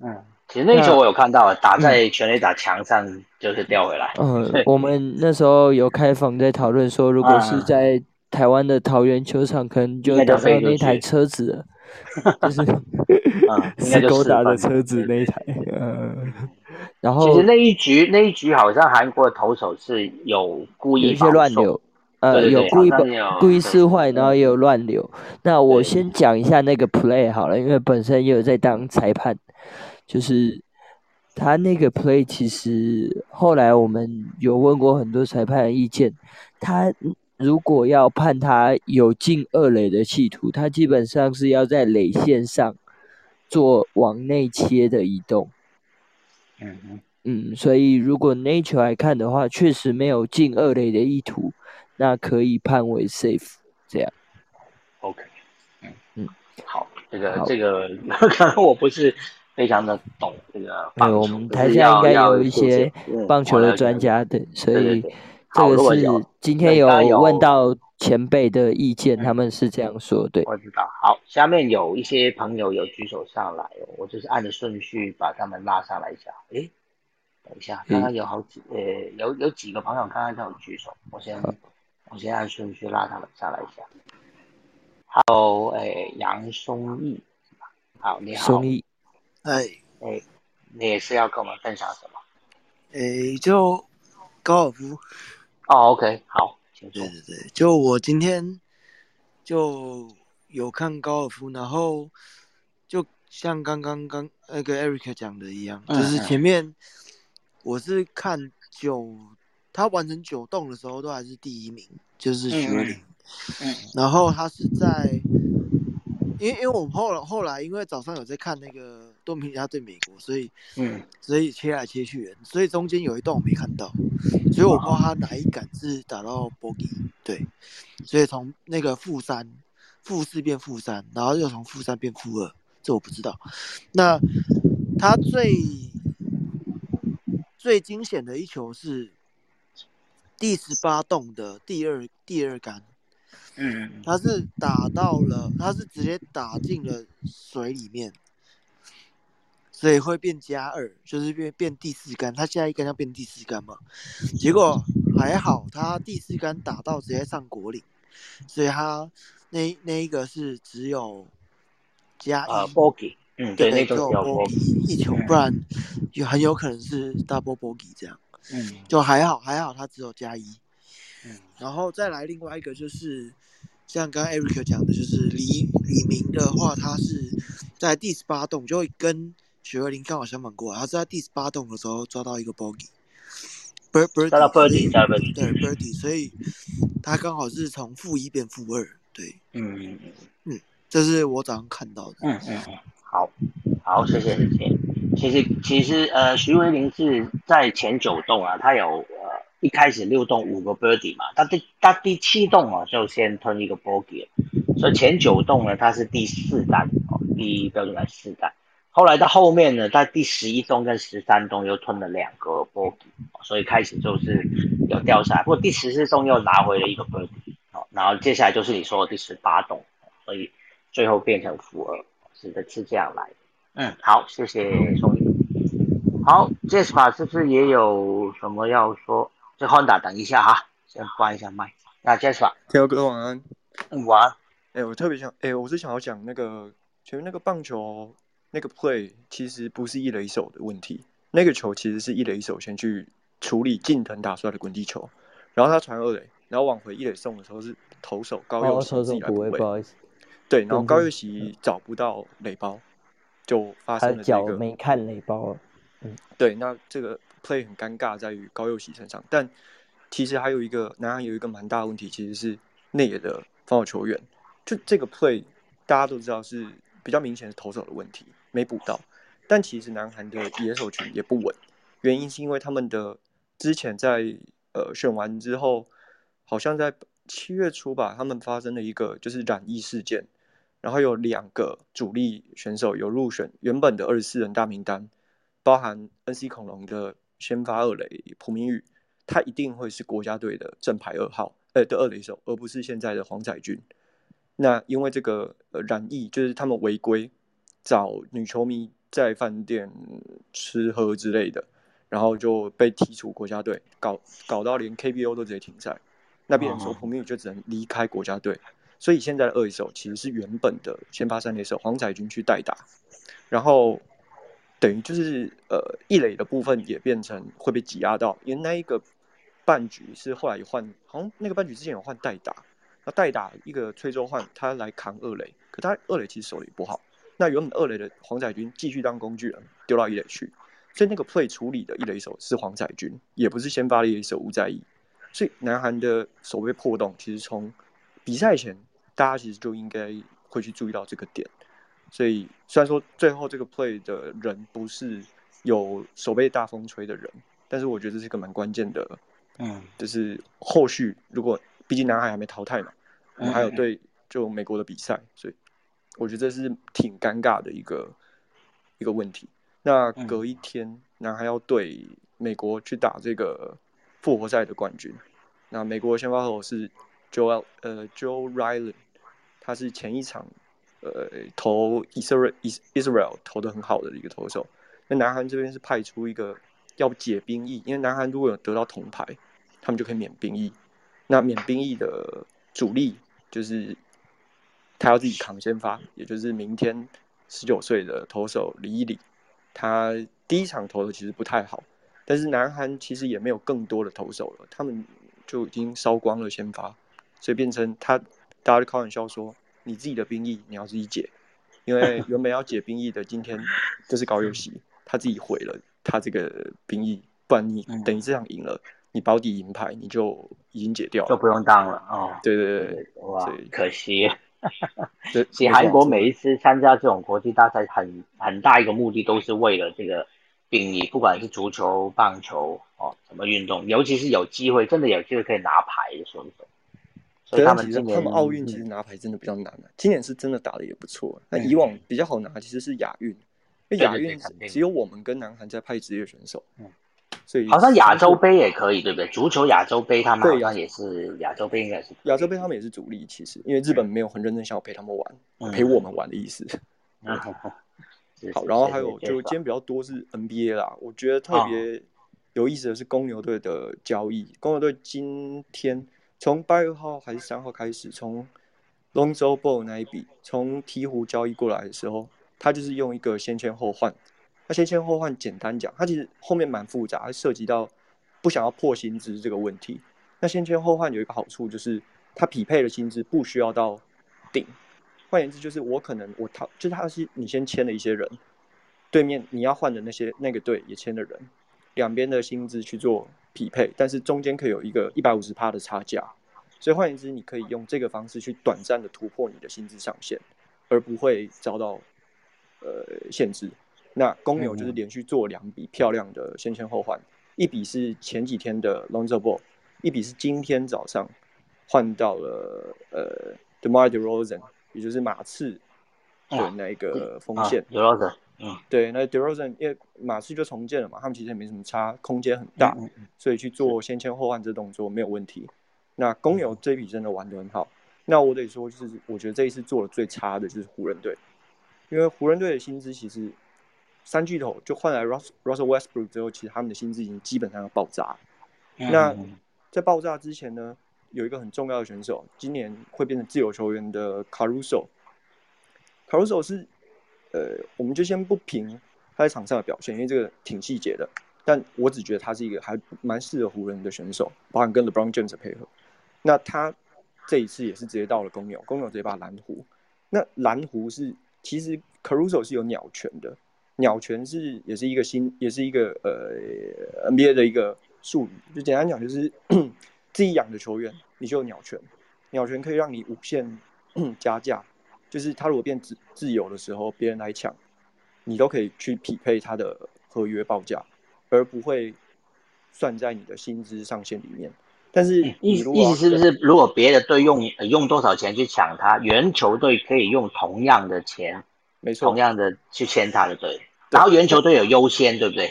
嗯。其实那球我有看到，打在全垒打墙上就是掉回来。嗯，我们那时候有开房在讨论说，如果是在台湾的桃园球场，可能就打到那台车子了，就是是勾打的车子那一台。嗯，然后其实那一局那一局好像韩国的投手是有故意一些乱流，呃，有故意故意撕坏，然后也有乱流。那我先讲一下那个 play 好了，因为本身也有在当裁判。就是他那个 play，其实后来我们有问过很多裁判的意见。他如果要判他有进二垒的企图，他基本上是要在垒线上做往内切的移动。嗯嗯嗯，所以如果 Nature 来看的话，确实没有进二垒的意图，那可以判为 safe。这样。OK。嗯嗯，好，这个这个 可能我不是。非常的懂这个棒球，我们台下应该有一些棒球的专家的，所以这个是今天有问到前辈的意见，他们是这样说，对。我知道。好，下面有一些朋友有举手上来，我就是按着顺序把他们拉上来一下。诶，等一下，刚刚有好几，呃，有有几个朋友刚刚在有举手，我先我先按顺序拉他们上来一下。Hello，诶，杨松义，好，你好。松义。哎哎，你也是要跟我们分享什么？哎，就高尔夫。哦，OK，好，对对对，就我今天就有看高尔夫，然后就像刚刚刚那个 Eric 讲的一样，就是前面我是看九，他完成九洞的时候都还是第一名，就是徐林。嗯，然后他是在。因为因为我后来后来因为早上有在看那个多米尼加对美国，所以嗯，所以切来切去，所以中间有一段我没看到，所以我不知道他哪一杆是打到 bogey，对，所以从那个负三、负四变负三，然后又从负三变负二，这我不知道。那他最最惊险的一球是第十八洞的第二第二杆。嗯，他是打到了，他是直接打进了水里面，所以会变加二，就是变变第四杆。他下一杆要变第四杆嘛？结果还好，他第四杆打到直接上果岭，所以他那那一个是只有加一 bogey，嗯，对，那个叫 bogey 一球，不然有很有可能是 double bogey 这样。嗯，就还好还好，他只有加一。嗯，然后再来另外一个就是。像刚刚 Eric 讲的，就是李李明的话，他是在第十八洞，就会跟许二林刚好相反过来。他是在第十八洞的时候抓到一个 bogey，bird bird，抓到 birdie，对 birdie，所以他刚好是从负一变负二，对，嗯嗯嗯，这是我早上看到的。嗯嗯嗯，好，好，谢谢谢谢。其实其实呃，徐维林是在前九洞啊，他有呃。一开始六洞五个 birdie 嘛，他第他第七洞哦就先吞一个 bogey，所以前九洞呢他是第四单哦，第一标准来四单，后来到后面呢，在第十一洞跟十三洞又吞了两个 bogey，所以开始就是有掉下来，不过第十四洞又拿回了一个 birdie，好，然后接下来就是你说的第十八洞，所以最后变成负二，是的，是这样来的。嗯，好，谢谢松义。好，Jasper 是不是也有什么要说？这 Honda，等一下哈，先关一下麦。那 Jasper，天哥晚安。晚安。哎，我特别想，哎，我是想要讲那个，前面那个棒球那个 play，其实不是一垒手的问题，那个球其实是一垒手先去处理近藤打出来的滚地球，然后他传二垒，然后往回一垒送的时候是投手高佑自己来补位。不好意思。对，然后高佑喜找不到垒包，就发生了这个没看垒包。嗯，对，那这个 play 很尴尬在于高佑喜身上，但其实还有一个南韩有一个蛮大的问题，其实是内野的防守球员，就这个 play 大家都知道是比较明显是投手的问题没补到，但其实南韩的野手群也不稳，原因是因为他们的之前在呃选完之后，好像在七月初吧，他们发生了一个就是染疫事件。然后有两个主力选手有入选原本的二十四人大名单，包含 N.C. 恐龙的先发二垒朴明宇，他一定会是国家队的正牌二号，呃的二垒手，而不是现在的黄载军。那因为这个呃染疫，就是他们违规找女球迷在饭店吃喝之类的，然后就被踢出国家队，搞搞到连 KBO 都直接停赛。那边说朴明宇就只能离开国家队。所以现在的二垒手其实是原本的先发三垒手黄彩军去代打，然后等于就是呃一垒的部分也变成会被挤压到，因为那一个半局是后来换，好像那个半局之前有换代打，那代打一个崔周焕他来扛二垒，可他二垒其实手也不好，那原本二垒的黄彩军继续当工具人丢到一垒去，所以那个 play 处理的一垒手是黄彩军，也不是先发的一垒手吴在义，所以南韩的守备破洞其实从比赛前。大家其实就应该会去注意到这个点，所以虽然说最后这个 play 的人不是有手背大风吹的人，但是我觉得这是一个蛮关键的，嗯，就是后续如果毕竟南海还没淘汰嘛，还有对就美国的比赛，所以我觉得这是挺尴尬的一个一个问题。那隔一天男孩要对美国去打这个复活赛的冠军，那美国先发投是 Joel 呃 Joe Ryan，。他是前一场，呃，投 Israel Israel 投的很好的一个投手。那南韩这边是派出一个要解兵役，因为南韩如果有得到铜牌，他们就可以免兵役。那免兵役的主力就是他要自己扛先发，也就是明天十九岁的投手李一礼。他第一场投的其实不太好，但是南韩其实也没有更多的投手了，他们就已经烧光了先发，所以变成他。大家就开玩笑说：“你自己的兵役你要自己解，因为 原本要解兵役的今天就是高佑熙，他自己毁了他这个兵役，不然你等于这样赢了，你保底银牌你就已经解掉了，就不用当了哦。对对对，哇，可惜。其实韩国每一次参加这种国际大赛，很很大一个目的都是为了这个兵役，不管是足球、棒球哦，什么运动，尤其是有机会，真的有机会可以拿牌的选手。”所以他们他们奥运其实拿牌真的比较难啊，今年是真的打的也不错。那以往比较好拿其实是亚运，因为亚运只有我们跟南韩在派职业选手。嗯，所以好像亚洲杯也可以，对不对？足球亚洲杯他们好像也是亚洲杯，应该是亚洲杯他们也是主力。其实因为日本没有很认真想要陪他们玩，陪我们玩的意思。好，然后还有就今天比较多是 NBA 啦，我觉得特别有意思的是公牛队的交易，公牛队今天。从八月号还是三号开始，从 Lonzo Ball 那一笔从鹈鹕交易过来的时候，他就是用一个先签后换。那先签后换，简单讲，它其实后面蛮复杂，涉及到不想要破薪资这个问题。那先签后换有一个好处就是，它匹配的薪资不需要到顶。换言之，就是我可能我他就是他是你先签了一些人，对面你要换的那些那个队也签了人，两边的薪资去做。匹配，但是中间可以有一个一百五十趴的差价，所以换言之，你可以用这个方式去短暂的突破你的薪资上限，而不会遭到呃限制。那公牛就是连续做两笔漂亮的先签后换，一笔是前几天的 Lonzo Ball，一笔是今天早上换到了呃 DeMar DeRozan，也就是马刺的那个锋线。嗯，对，那 DeRozan 因为马刺就重建了嘛，他们其实也没什么差，空间很大，所以去做先签后换这动作没有问题。那公牛这一笔真的玩得很好。那我得说，就是我觉得这一次做的最差的就是湖人队，因为湖人队的薪资其实三巨头就换来 Russell Westbrook 之后，其实他们的薪资已经基本上要爆炸。那在爆炸之前呢，有一个很重要的选手，今年会变成自由球员的 Caruso，Caruso 是。呃，我们就先不评他在场上的表现，因为这个挺细节的。但我只觉得他是一个还蛮适合湖人的选手，包含跟 LeBron James 配合。那他这一次也是直接到了公牛，公牛直接把蓝湖。那蓝湖是其实 Caruso 是有鸟权的，鸟权是也是一个新，也是一个呃 NBA 的一个术语，就简单讲就是 自己养的球员你就有鸟权，鸟权可以让你无限 加价，就是他如果变自自由的时候，别人来抢，你都可以去匹配他的合约报价，而不会算在你的薪资上限里面。但是意意思是不是，如果别的队用用多少钱去抢他，原球队可以用同样的钱，没错，同样的去签他的队，然后原球队有优先，对不对？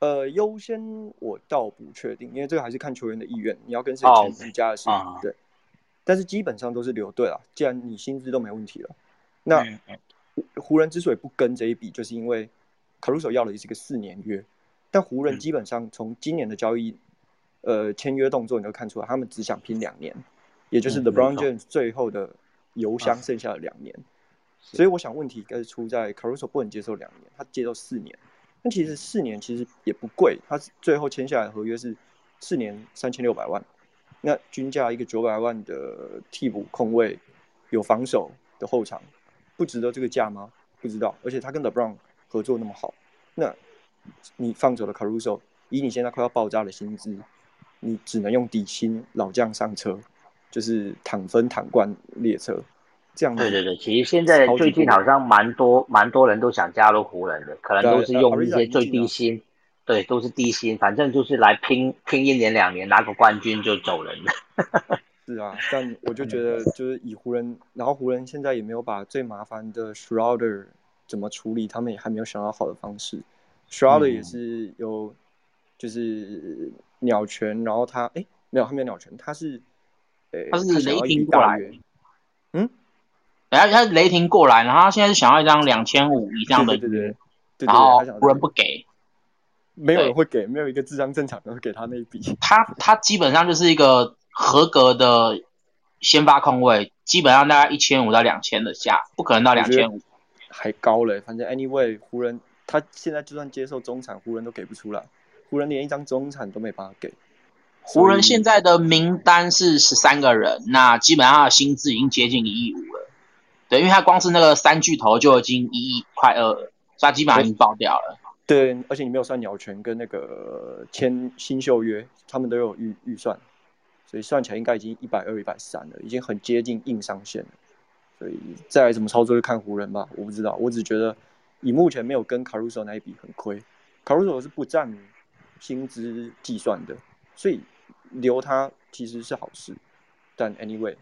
呃，优先我倒不确定，因为这个还是看球员的意愿，你要跟谁签自家的事情，对。但是基本上都是留队了，既然你薪资都没问题了，那湖人之所以不跟这一笔，就是因为卡鲁索要的也是个四年约，但湖人基本上从今年的交易。呃，签约动作你都看出来，他们只想拼两年，也就是 The Brown James 最后的油箱剩下的两年。所以我想问题应该是出在 Caruso 不能接受两年，他接受四年。那其实四年其实也不贵，他最后签下来的合约是四年三千六百万，那均价一个九百万的替补控卫，有防守的后场，不值得这个价吗？不知道。而且他跟 The Brown 合作那么好，那你放走了 Caruso，以你现在快要爆炸的薪资。你只能用底薪老将上车，就是躺分躺冠列车，这样。对对对，其实现在最近好像蛮多蛮多人都想加入湖人的，可能都是用一些最低薪，对，都是低薪，反正就是来拼拼一年两年拿个冠军就走人了。是啊，但我就觉得就是以湖人，然后湖人现在也没有把最麻烦的 Schroeder 怎么处理，他们也还没有想到好的方式。Schroeder 也是有，就是。鸟权，然后他哎，没有，他没有鸟权，他是，呃，他是雷霆过来，嗯，然后他雷霆过来，然后他现在是想要一张两千五以上的对对对，然后湖人不给，没有人会给，没有一个智商正常的会给他那一笔。他他基本上就是一个合格的先发控卫，基本上大概一千五到两千的价，不可能到两千五，还高嘞。反正 anyway，湖人他现在就算接受中产，湖人都给不出来。湖人连一张中产都没办法给。湖人现在的名单是十三个人，那基本上的薪资已经接近一亿五了。对，因为他光是那个三巨头就已经一亿快二了，所以他基本上已经爆掉了。对，而且你没有算鸟权跟那个签新秀约，他们都有预预算，所以算起来应该已经一百二、一百三了，已经很接近硬上限了。所以再来怎么操作就看湖人吧，我不知道，我只觉得以目前没有跟卡鲁索那一笔很亏，卡鲁索是不占。薪资计算的，所以留他其实是好事。但 anyway，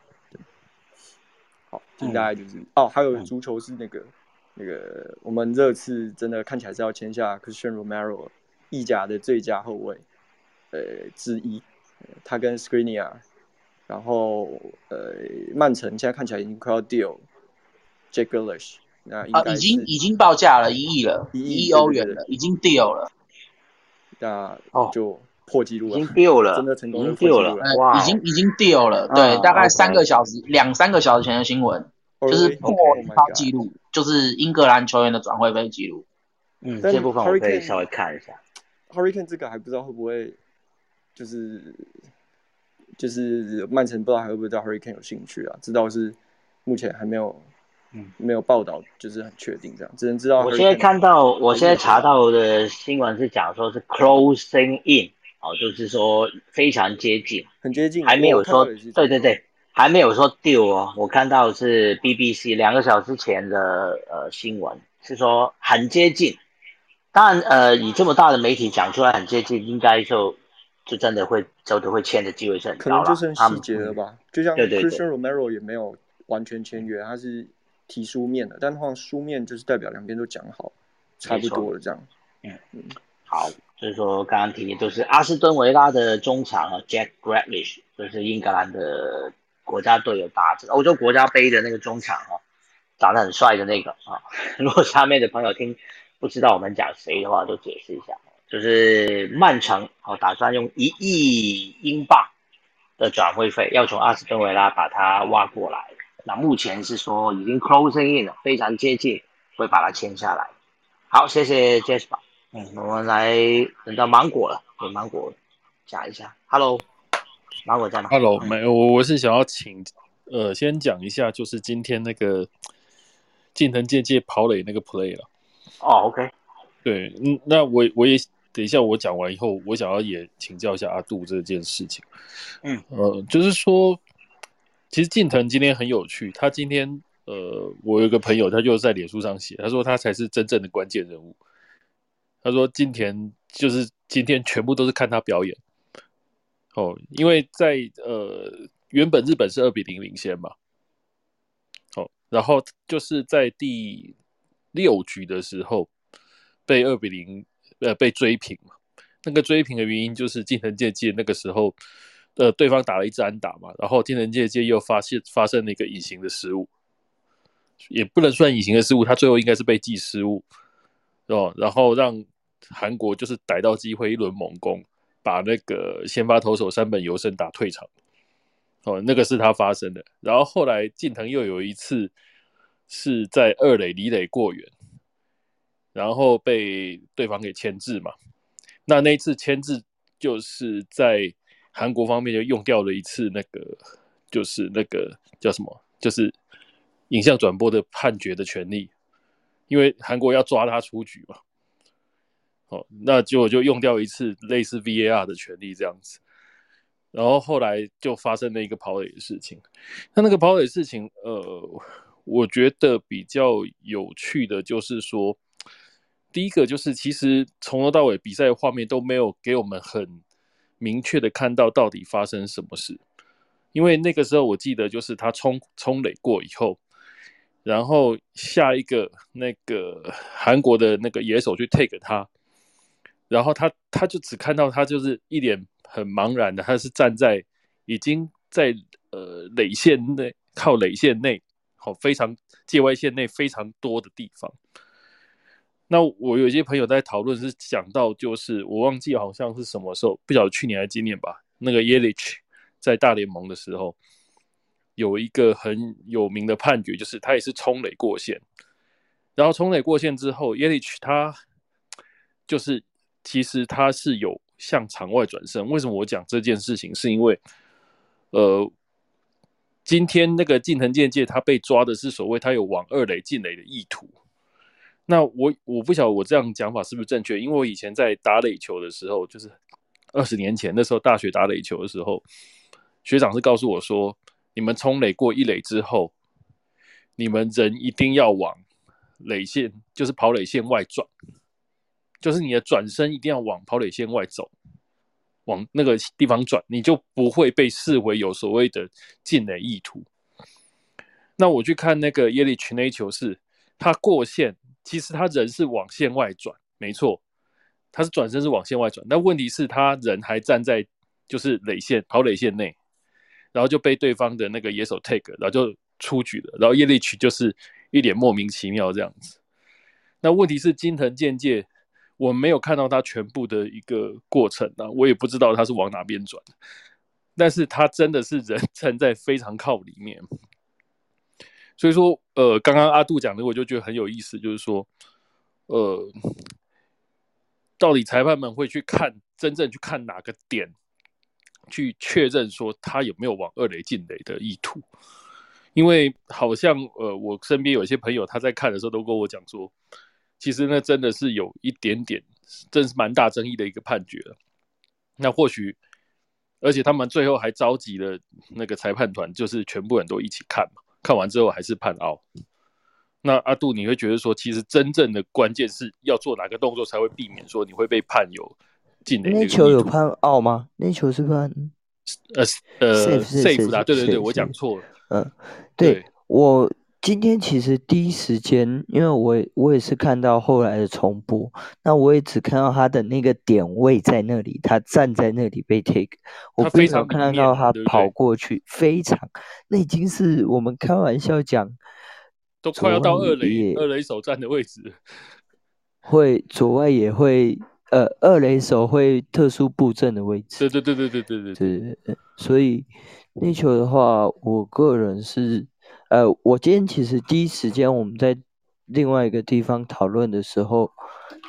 好，大概就是哦，还有足球是那个那个，我们这次真的看起来是要签下 Christian Romero，意甲的最佳后卫，呃之一。他跟 s c r e n i a 然后呃曼城现在看起来已经快要 deal Jack Grealish，那应该已经已经报价了一亿了，一亿欧元了，已经 deal 了。那就破纪录了，已经 deal 了，真的成功了，已经 deal 了，哇，已经已经 deal 了，对，大概三个小时，两三个小时前的新闻，就是破超纪录，就是英格兰球员的转会费记录。嗯，这部分我可以稍微看一下。Hurricane 这个还不知道会不会，就是就是曼城不知道还会不会对 Hurricane 有兴趣啊？知道是目前还没有。嗯，没有报道，就是很确定这样，只能知道。我现在看到，我现在查到的新闻是讲说是 closing in，哦，就是说非常接近，很接近，还没有说，对对对，还没有说 deal 哦。我看到是 BBC 两个小时前的呃新闻，是说很接近。当然，呃，以这么大的媒体讲出来很接近，应该就就真的会就都会签的机会是很高了。可能就剩细节了吧，就像 Christian Romero 也没有完全签约，他是。提书面的，但的话书面就是代表两边都讲好，差不多了这样。嗯嗯，好，所以说刚刚提的都是阿斯顿维拉的中场啊，Jack Grealish，就是英格兰的国家队有打欧洲国家杯的那个中场啊，长得很帅的那个啊。如果下面的朋友听不知道我们讲谁的话，都解释一下，就是曼城哦，打算用一亿英镑的转会费，要从阿斯顿维拉把他挖过来。那目前是说已经 closing in 了，非常接近，会把它签下来。好，谢谢 Jasper。嗯，我们来等到芒果了，给芒果讲一下。Hello，芒果在吗？Hello，没有，我我是想要请，呃，先讲一下，就是今天那个近藤健介跑垒那个 play 了。哦，OK，对，嗯，那我我也等一下我讲完以后，我想要也请教一下阿杜这件事情。嗯，呃，就是说，其实近藤今天很有趣，他今天呃，我有个朋友，他就在脸书上写，他说他才是真正的关键人物。他说今天就是今天全部都是看他表演。哦，因为在呃原本日本是二比零领先嘛，哦，然后就是在第六局的时候被二比零呃被追平嘛，那个追平的原因就是近藤健介那个时候呃对方打了一支安打嘛，然后近藤健介又发现发生了一个隐形的失误，也不能算隐形的失误，他最后应该是被记失误，哦，然后让韩国就是逮到机会一轮猛攻。把那个先发投手山本由胜打退场，哦，那个是他发生的。然后后来近藤又有一次是在二垒离垒过远，然后被对方给牵制嘛。那那一次牵制就是在韩国方面就用掉了一次那个，就是那个叫什么，就是影像转播的判决的权利，因为韩国要抓他出局嘛。哦，那就就用掉一次类似 VAR 的权利这样子，然后后来就发生了一个跑垒的事情。那那个跑垒事情，呃，我觉得比较有趣的就是说，第一个就是其实从头到尾比赛画面都没有给我们很明确的看到到底发生什么事，因为那个时候我记得就是他冲冲垒过以后，然后下一个那个韩国的那个野手去 take 他。然后他他就只看到他就是一脸很茫然的，他是站在已经在呃垒线内靠垒线内，好非常界外线内非常多的地方。那我有一些朋友在讨论，是讲到就是我忘记好像是什么时候，不晓得去年还是今年吧。那个 Yelich 在大联盟的时候，有一个很有名的判决，就是他也是冲垒过线，然后冲垒过线之后，Yelich 他就是。其实他是有向场外转身。为什么我讲这件事情？是因为，呃，今天那个近藤健介他被抓的是所谓他有往二垒进垒的意图。那我我不晓得我这样讲法是不是正确？因为我以前在打垒球的时候，就是二十年前那时候大学打垒球的时候，学长是告诉我说，你们冲垒过一垒之后，你们人一定要往垒线，就是跑垒线外转。就是你的转身一定要往跑垒线外走，往那个地方转，你就不会被视为有所谓的进垒意图。那我去看那个耶利群那球是，他过线，其实他人是往线外转，没错，他是转身是往线外转。那问题是他人还站在就是垒线跑垒线内，然后就被对方的那个野手 take，然后就出局了。然后耶利群就是一脸莫名其妙这样子。那问题是金藤健介。我没有看到他全部的一个过程啊，我也不知道他是往哪边转，但是他真的是人 站在非常靠里面，所以说，呃，刚刚阿杜讲的，我就觉得很有意思，就是说，呃，到底裁判们会去看真正去看哪个点，去确认说他有没有往二垒进垒的意图？因为好像，呃，我身边有些朋友他在看的时候都跟我讲说。其实那，真的是有一点点，真是蛮大争议的一个判决了。那或许，而且他们最后还召集了那个裁判团，就是全部人都一起看嘛。看完之后还是判奥。那阿杜，你会觉得说，其实真正的关键是要做哪个动作才会避免说你会被判有进的？那球有判奥吗？那球是判呃呃 safe 的，对对对，我讲错了。嗯，对我。今天其实第一时间，因为我我也是看到后来的重播，那我也只看到他的那个点位在那里，他站在那里被 take，我非常看到他跑过去，非常，那已经是我们开玩笑讲，都快要到二垒二垒手站的位置，会左外也会，呃，二垒手会特殊布阵的位置，对对对对对对对对，所以那球的话，我个人是。呃，我今天其实第一时间我们在另外一个地方讨论的时候，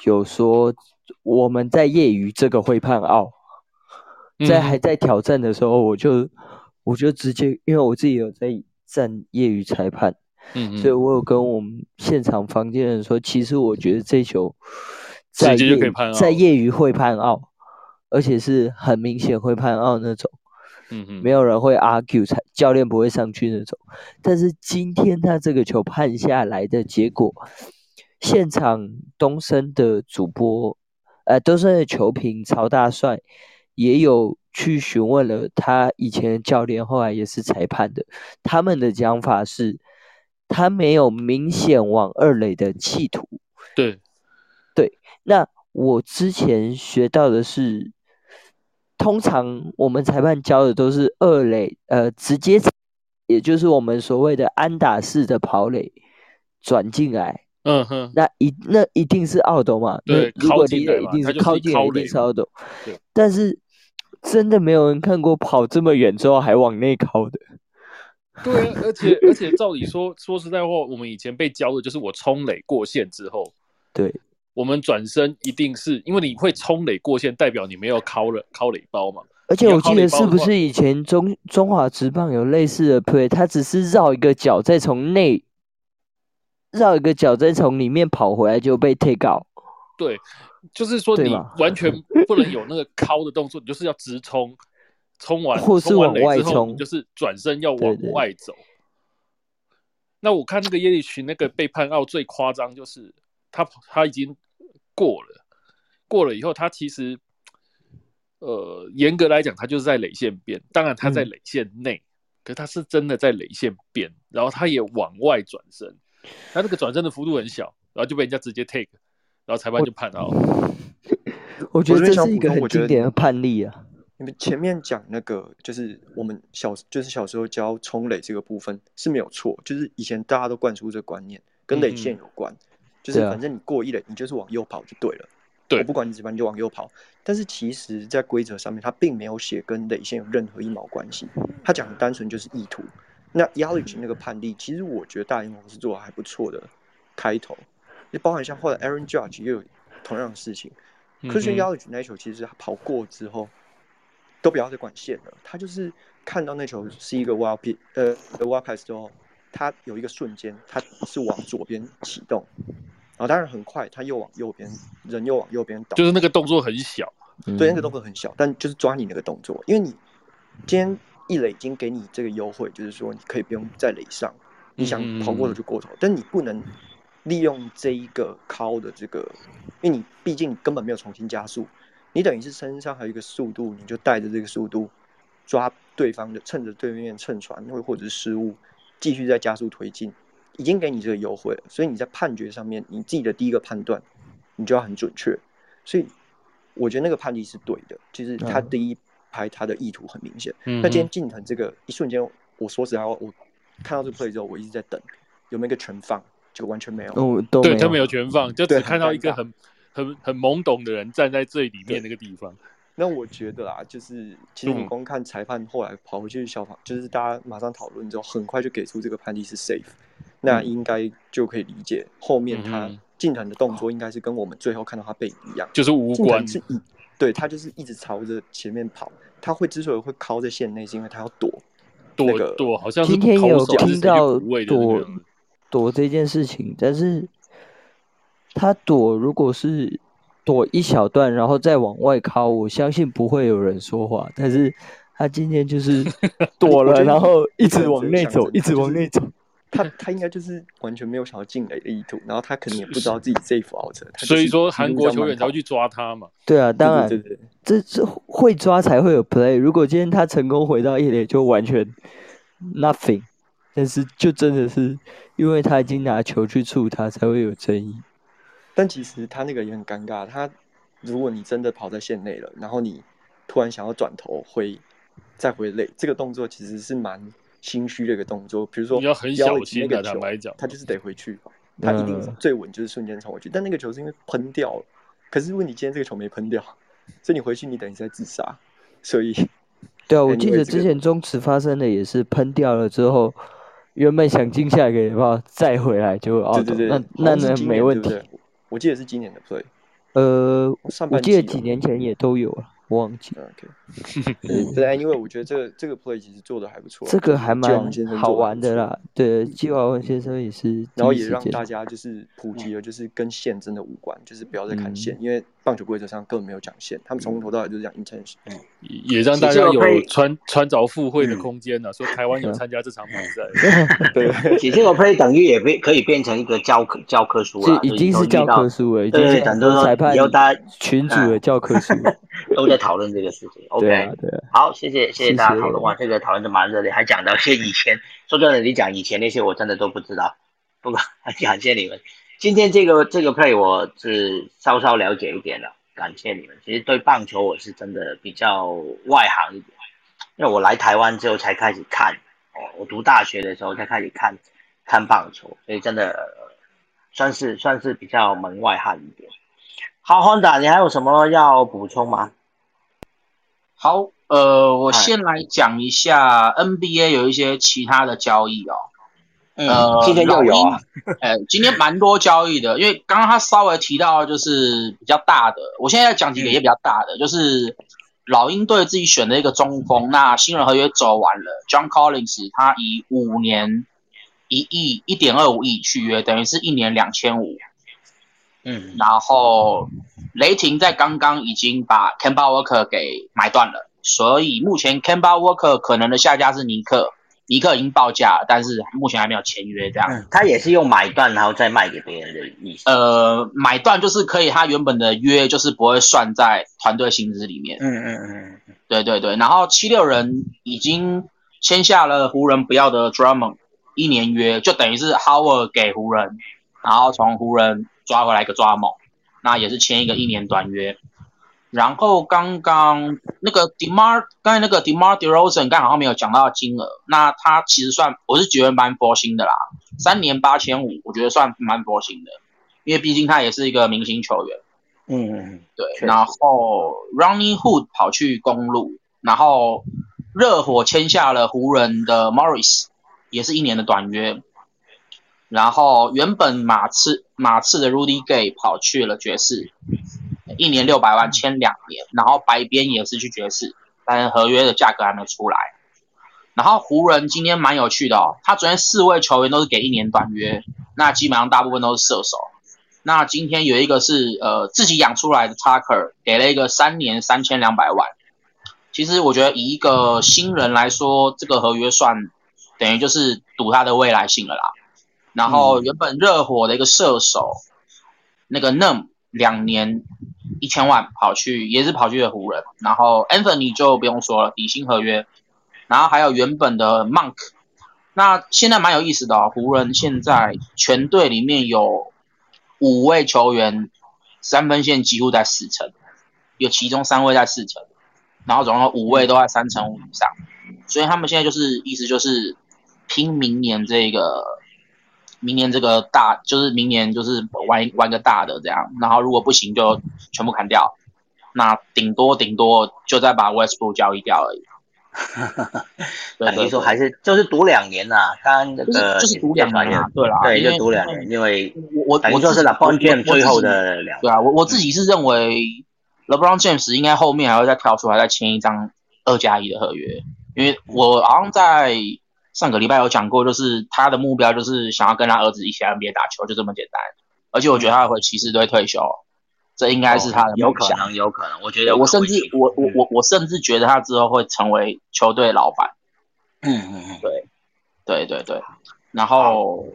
有说我们在业余这个会判奥，在还在挑战的时候，我就我就直接，因为我自己有在站业余裁判，嗯嗯，所以我有跟我们现场房间人说，其实我觉得这球在业在业余会判奥，而且是很明显会判奥那种。嗯嗯，没有人会 argue，才教练不会上去那种。但是今天他这个球判下来的结果，现场东升的主播，呃，东升的球评曹大帅也有去询问了他以前的教练，后来也是裁判的。他们的讲法是，他没有明显往二垒的企图。对，对。那我之前学到的是。通常我们裁判教的都是二垒，呃，直接，也就是我们所谓的安打式的跑垒转进来，嗯哼，那一那一定是奥斗嘛？对，如果离垒一定是靠近，一定是奥斗。对，但是真的没有人看过跑这么远之后还往内靠的。对啊，而且而且照理说说实在话，我们以前被教的就是我冲垒过线之后，对。我们转身一定是因为你会冲垒过线，代表你没有敲了敲垒包嘛。而且我记得是不是以前中中华职棒有类似的 play，他只是绕一个角，再从内绕一个角，再从里面跑回来就被 take out。对，就是说你完全不能有那个敲的动作，你就是要直冲，冲完或是往外冲，就是转身要往外走。那我看那个耶利群那个被判奥最夸张，就是他他已经。过了，过了以后，他其实，呃，严格来讲，他就是在垒线边。当然，他在垒线内，可他是真的在垒线边。然后，他也往外转身，他那个转身的幅度很小，然后就被人家直接 take，然后裁判就判到。我觉得这是一个很经典的判例啊。你们前面讲那个，就是我们小，就是小时候教冲垒这个部分是没有错，就是以前大家都灌输这个观念，跟垒线有关。就是反正你过一垒，你就是往右跑就对了。对，我不管你怎么，你就往右跑。但是其实，在规则上面，它并没有写跟垒线有任何一毛关系。他讲的单纯就是意图。那 Yalich 那个判例，其实我觉得大联盟是做的还不错的。开头，也包含像后来 Aaron Judge 也有同样的事情。可是 Yalich 那球，其实他跑过之后，都不要再管线了。他就是看到那球是一个 wild p 呃 wild pass 之后，他有一个瞬间，他是往左边启动。然后当然很快，他又往右边，人又往右边倒，就是那个动作很小，对，那个动作很小，但就是抓你那个动作，因为你今天一垒已经给你这个优惠，就是说你可以不用再垒上，你想跑过头就过头，但你不能利用这一个靠的这个，因为你毕竟根本没有重新加速，你等于是身上还有一个速度，你就带着这个速度抓对方的，趁着对面乘船或或者是失误，继续在加速推进。已经给你这个优惠了，所以你在判决上面，你自己的第一个判断，你就要很准确。所以我觉得那个判例是对的，就是他第一拍他的意图很明显。那今天近藤这个一瞬间，我说实在话，我看到这个 play 之后，我一直在等有没有一个全放，就完全没有。哦，对，他没有全放，就只看到一个很很很懵懂的人站在最里面那个地方。那我觉得啊，就是其实你光看裁判后来跑回去消防，就是大家马上讨论之后，很快就给出这个判例是 safe。那应该就可以理解，后面他进藤的动作应该是跟我们最后看到他背影一样，就是无关，是一，对他就是一直朝着前面跑。他会之所以会靠在线内，是因为他要躲，躲躲，好像今天有听到躲躲这件事情，但是他躲如果是躲一小段，然后再往外靠，我相信不会有人说话。但是他今天就是 躲了，然后一直往内走，一直往内走。他他应该就是完全没有想要进垒的意图，然后他可能也不知道自己 safe out，所以说韩国球员才会去抓他嘛。对啊，当然，这这会抓才会有 play。如果今天他成功回到一垒，就完全 nothing。但是就真的是因为他已经拿球去触他，才会有争议。但其实他那个也很尴尬。他如果你真的跑在线内了，然后你突然想要转头回再回垒，这个动作其实是蛮。心虚的一个动作，比如说你要很小心的球，他就是得回去，他一定最稳就是瞬间冲回去。但那个球是因为喷掉了，可是如果你今天这个球没喷掉，所以你回去你等于在自杀。所以，对啊，我记得之前中池发生的也是喷掉了之后，原本想进下一个，然后再回来就哦，对对对，那那没问题。我记得是今年的 play，呃，我记得几年前也都有了。忘记。OK，对，因为我觉得这个这个 play 其实做的还不错，这个还蛮好玩的啦。对，季华文先生也是，然后也让大家就是普及了，就是跟线真的无关，就是不要再看线，因为棒球规则上根本没有讲线，他们从头到尾就是讲 intention，也让大家有穿穿着赴会的空间呢。说台湾有参加这场比赛 对，其实我 play 等于也变可以变成一个教科教科书了，已经是教科书了，已经是，很多裁判以后大家群主的教科书。都在讨论这个事情，OK，对，好，谢谢谢谢大家讨论，哇，这个讨论的蛮热烈，还讲到些以前，说真的，你讲以前那些我真的都不知道，不过感谢你们，今天这个这个 play 我是稍稍了解一点了，感谢你们。其实对棒球我是真的比较外行一点，因为我来台湾之后才开始看，哦，我读大学的时候才开始看看棒球，所以真的算是算是比较门外汉一点。好，黄达，你还有什么要补充吗？好，呃，我先来讲一下 NBA 有一些其他的交易哦。呃，今天又有啊？呃，今天蛮多交易的，因为刚刚他稍微提到就是比较大的，我现在要讲几个也比较大的，就是老鹰队自己选的一个中锋，那新人合约走完了，John Collins 他以五年一亿一点二五亿续约，等于是一年两千五。嗯，然后雷霆在刚刚已经把 Kemba Walker 给买断了，所以目前 Kemba Walker 可能的下家是尼克，尼克已经报价，但是目前还没有签约。这样，他也是用买断然后再卖给别人的意思。呃，买断就是可以，他原本的约就是不会算在团队薪资里面。嗯嗯嗯，对对对。然后七六人已经签下了湖人不要的 Drummond 一年约，就等于是 Howard 给湖人，然后从湖人。抓回来一个抓猛，那也是签一个一年短约。然后刚刚那个 Demar，刚才那个 Demar Derozan，刚好像没有讲到金额。那他其实算，我是觉得蛮佛心的啦，三年八千五，我觉得算蛮佛心的，因为毕竟他也是一个明星球员。嗯嗯，对。然后 Running Hood 跑去公路，然后热火签下了湖人的 Morris，也是一年的短约。然后原本马刺马刺的 Rudy Gay 跑去了爵士，一年六百万签两年，然后白边也是去爵士，但是合约的价格还没出来。然后湖人今天蛮有趣的哦，他昨天四位球员都是给一年短约，那基本上大部分都是射手。那今天有一个是呃自己养出来的 Tucker，给了一个三年三千两百万。其实我觉得以一个新人来说，这个合约算等于就是赌他的未来性了啦。然后原本热火的一个射手，那个 Num 两年一千万跑去也是跑去了湖人，然后 Anthony 就不用说了底薪合约，然后还有原本的 Monk，那现在蛮有意思的哦，湖人现在全队里面有五位球员三分线几乎在四成，有其中三位在四成，然后总共五位都在三成五以上，所以他们现在就是意思就是拼明年这个。明年这个大就是明年就是玩玩个大的这样，然后如果不行就全部砍掉，那顶多顶多就再把 Westbrook 交易掉而已。等于说还是就是赌两年呐，刚那个就是赌两年，对啦，对，就赌两年，因为我我我就是 LeBron James 最后的两，对啊，我我自己是认为 LeBron James 应该后面还会再跳出来再签一张二加一的合约，因为我好像在。上个礼拜有讲过，就是他的目标就是想要跟他儿子一起 NBA 打球，就这么简单。而且我觉得他会骑士队退休，这应该是他的有可能，有可能。我觉得我甚至我我我我甚至觉得他之后会成为球队老板。嗯嗯嗯，对对对对。然后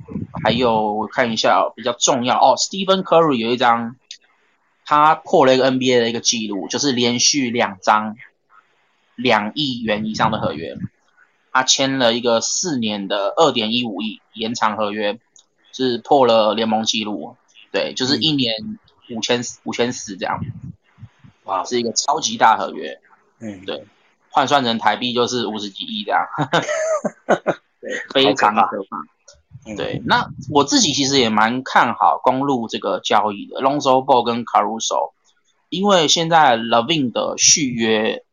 还有看一下比较重要哦，Stephen Curry 有一张他破了一个 NBA 的一个记录，就是连续两张两亿元以上的合约。他签了一个四年的二点一五亿延长合约，是破了联盟纪录。对，就是一年五千五千四这样，哇，是一个超级大合约。嗯，对，换算成台币就是五十几亿这样。对，非常可怕。对，那我自己其实也蛮看好公路这个交易的，Lonzo Ball 跟 Caruso，因为现在 Levin 的续约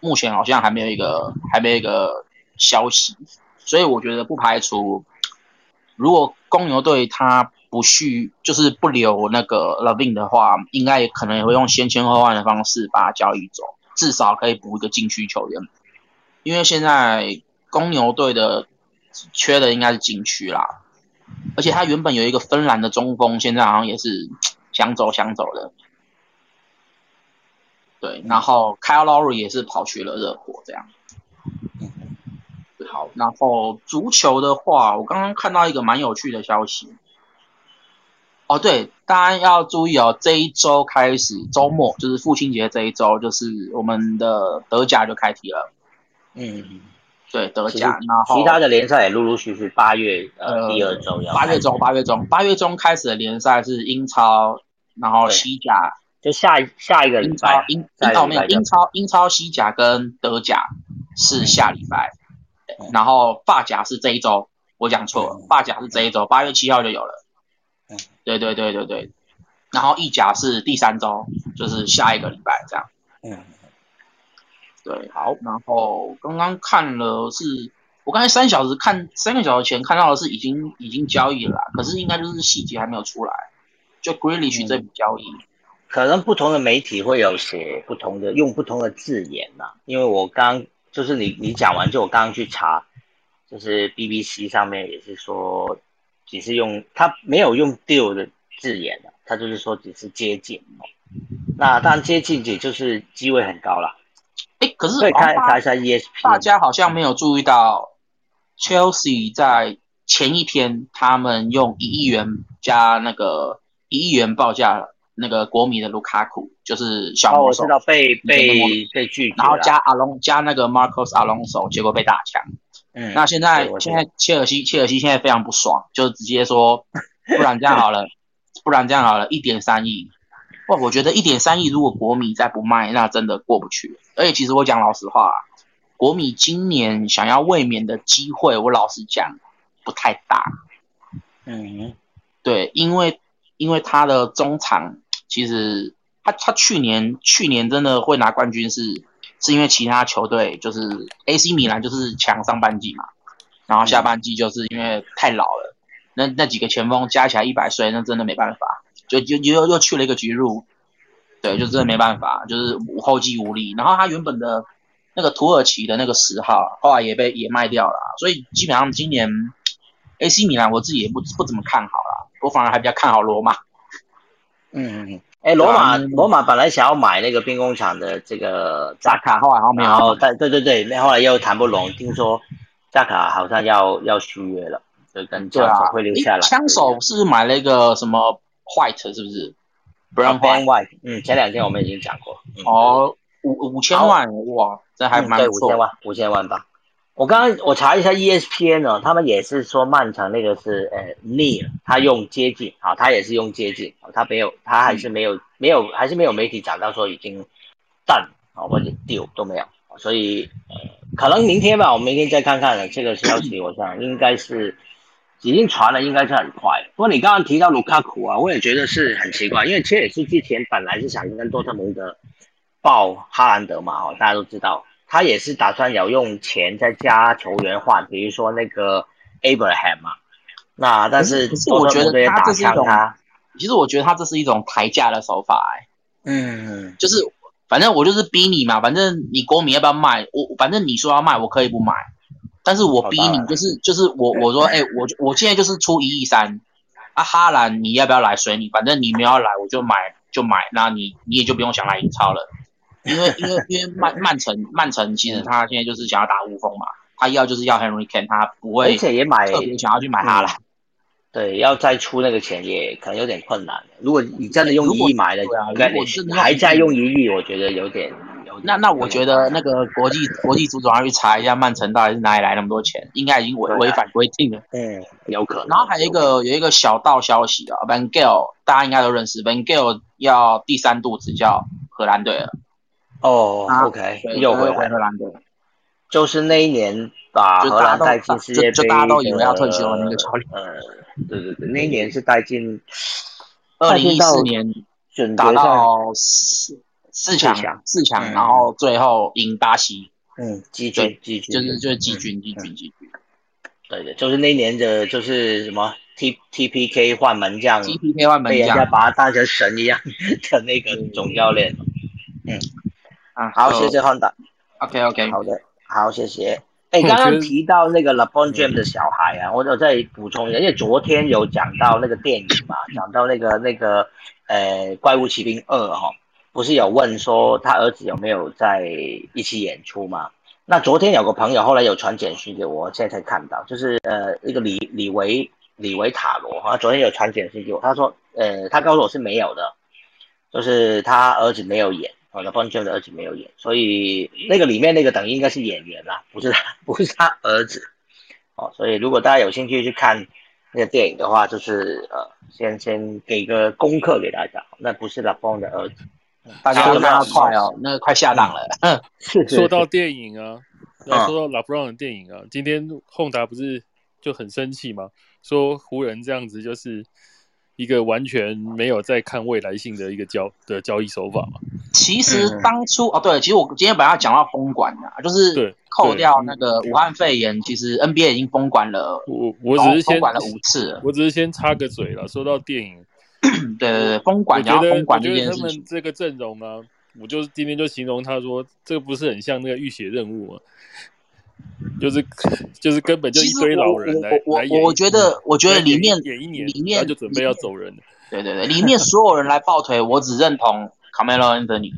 目前好像还没有一个，还没有一个。消息，所以我觉得不排除，如果公牛队他不续，就是不留那个 Levin 的话，应该也可能也会用先签后换的方式把他交易走。至少可以补一个禁区球员，因为现在公牛队的缺的应该是禁区啦，而且他原本有一个芬兰的中锋，现在好像也是想走想走的。对，然后 Kyle Lowry 也是跑去了热火，这样。好，然后足球的话，我刚刚看到一个蛮有趣的消息。哦，对，大家要注意哦，这一周开始，周末就是父亲节这一周，就是我们的德甲就开踢了。嗯，对，德甲，然后其他的联赛也陆陆续续八月呃第二周要。八月中，八月中，八月中开始的联赛是英超，然后西甲。就下一下一个英超英英超没有英超英超西甲跟德甲是下礼拜，然后发夹是这一周，我讲错了，发夹是这一周，八月七号就有了。嗯，对对对对对，然后意甲是第三周，就是下一个礼拜这样。嗯，对，好，然后刚刚看了是，我刚才三小时看三个小时前看到的是已经已经交易了，可是应该就是细节还没有出来，就 Grealish 这笔交易。可能不同的媒体会有写不同的，用不同的字眼呐。因为我刚就是你你讲完就我刚刚去查，就是 BBC 上面也是说，只是用他没有用 deal 的字眼的，他就是说只是接近。那当然接近也就是机会很高了。哎，可是可以看查一下 ESP，大家好像没有注意到，Chelsea 在前一天他们用一亿元加那个一亿元报价。那个国米的卢卡库就是小魔手，我知道被被被拒绝，然后加阿隆加那个 Marcos Alonso，结果被打枪。嗯，那现在现在切尔西切尔西现在非常不爽，就直接说，不然这样好了，不然这样好了，一点三亿。哇，我觉得一点三亿如果国米再不卖，那真的过不去。而且其实我讲老实话，国米今年想要卫冕的机会，我老实讲不太大。嗯，对，因为因为他的中场。其实他他去年去年真的会拿冠军是是因为其他球队就是 AC 米兰就是强上半季嘛，然后下半季就是因为太老了，那那几个前锋加起来一百岁，那真的没办法，就就又又去了一个局入，对，就真的没办法，就是后继无力。然后他原本的那个土耳其的那个十号后来也被也卖掉了，所以基本上今年 AC 米兰我自己也不不怎么看好了，我反而还比较看好罗马。嗯嗯嗯，哎，罗马罗马本来想要买那个兵工厂的这个扎卡，后来好像没有。然后，但对对对，那后来又谈不拢，听说扎卡好像要要续约了，就跟枪手会留下来。枪手是买了一个什么 White 是不是？Brown White。嗯，前两天我们已经讲过。哦，五五千万哇，这还蛮对，五千万，五千万吧。我刚刚我查一下 ESPN 呢，他们也是说曼城那个是呃 near，他用接近啊，他也是用接近啊，他没有，他还是没有没有还是没有媒体讲到说已经断啊或者丢都没有，所以呃可能明天吧，我明天再看看了这个消息，我想应该是已经传了，应该是很快。不过你刚刚提到卢卡库啊，我也觉得是很奇怪，因为切尔西之前本来是想跟多特蒙德报哈兰德嘛，哦大家都知道。他也是打算要用钱再加球员换，比如说那个 Abraham 嘛。那但是我觉得他这是一种，其实我觉得他这是一种抬价的手法，哎，嗯，就是反正我就是逼你嘛，反正你国米要不要卖，我反正你说要卖，我可以不买，但是我逼你，就是就是我我说，哎，我我现在就是出一亿三，啊哈兰你要不要来随你，反正你没有来我就买就买，那你你也就不用想来英超了。因为因为因为曼曼城曼城其实他现在就是想要打乌风嘛，他要就是要 Henry Kane，他不会而且也买特别想要去买他了。对，要再出那个钱也可能有点困难。如果你真的用一亿买的，还在用一亿，我觉得有点。那那我觉得那个国际国际足总要去查一下曼城到底是哪里来那么多钱，应该已经违违反规定了。嗯，有可能。然后还有一个有一个小道消息啊，Van Gaal 大家应该都认识，Van Gaal 要第三度执教荷兰队了。哦，OK，又回荷兰队，就是那一年把荷兰带进世界杯，就大家都以为要退休的那个教练。呃，对对对，那一年是带进 二零一四年打到四四强，四强，然后最后赢巴西。嗯，季军，季军，就是就是季军，季军，季军。对对，就是那一年的，就是什么 T T P K 换门将，T P K 换门将，被人家把他当成神一样的那个总教练。嗯。啊，好，谢谢 Honda。OK OK，好的，好，谢谢。哎，刚刚提到那个 LeBron James 的小孩啊，我我再补充一下，因为昨天有讲到那个电影嘛，讲到那个那个呃怪物骑兵二哈，不是有问说他儿子有没有在一起演出吗？那昨天有个朋友后来有传简讯给我，现在才看到，就是呃那个李李维李维塔罗哈，昨天有传简讯给我，他说呃他告诉我是没有的，就是他儿子没有演。哦，LeBron James 的儿子没有演，所以那个里面那个等于应该是演员啦，不是他，不是他儿子。哦，所以如果大家有兴趣去看那个电影的话，就是呃，先先给个功课给大家，那不是 LeBron 的儿子。大家都那快哦，那个快下档了。嗯，说到电影啊，要说到 LeBron 的电影啊，今天宏达不是就很生气吗？说湖人这样子就是。一个完全没有在看未来性的一个交的交易手法嘛？其实当初哦，对，其实我今天本来要讲到封管的，就是扣掉那个武汉肺炎，其实 NBA 已经封管了。我我只是先封管了五次，我只是先插个嘴了。说到电影，对对对，封管，然后封管这件事情，这个阵容啊，我就是今天就形容他说，这个不是很像那个浴血任务吗？就是就是根本就一堆老人来我我我觉得我觉得里面演一年里面就准备要走人了。对对对，里面所有人来抱腿，我只认同 Camelo Anthony，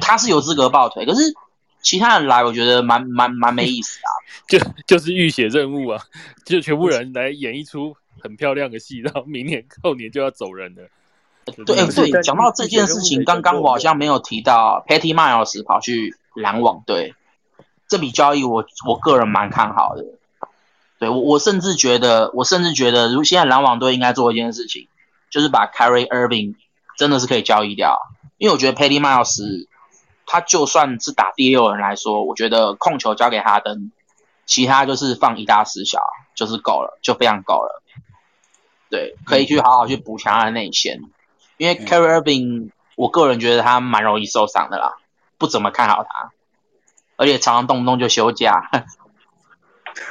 他是有资格抱腿。可是其他人来，我觉得蛮蛮蛮没意思啊。就就是浴血任务啊，就全部人来演一出很漂亮的戏，然后明年后年就要走人了。对对，讲到这件事情，刚刚我好像没有提到 Patty Miles 跑去篮网队。这笔交易我我个人蛮看好的，对我我甚至觉得我甚至觉得，如现在篮网队应该做一件事情，就是把 Carry Irving 真的是可以交易掉，因为我觉得 Patty Miles 他就算是打第六人来说，我觉得控球交给哈登，其他就是放一大四小就是够了，就非常够了，对，可以去好好去补强他的内线，因为 Carry Irving 我个人觉得他蛮容易受伤的啦，不怎么看好他。而且常常动不动就休假。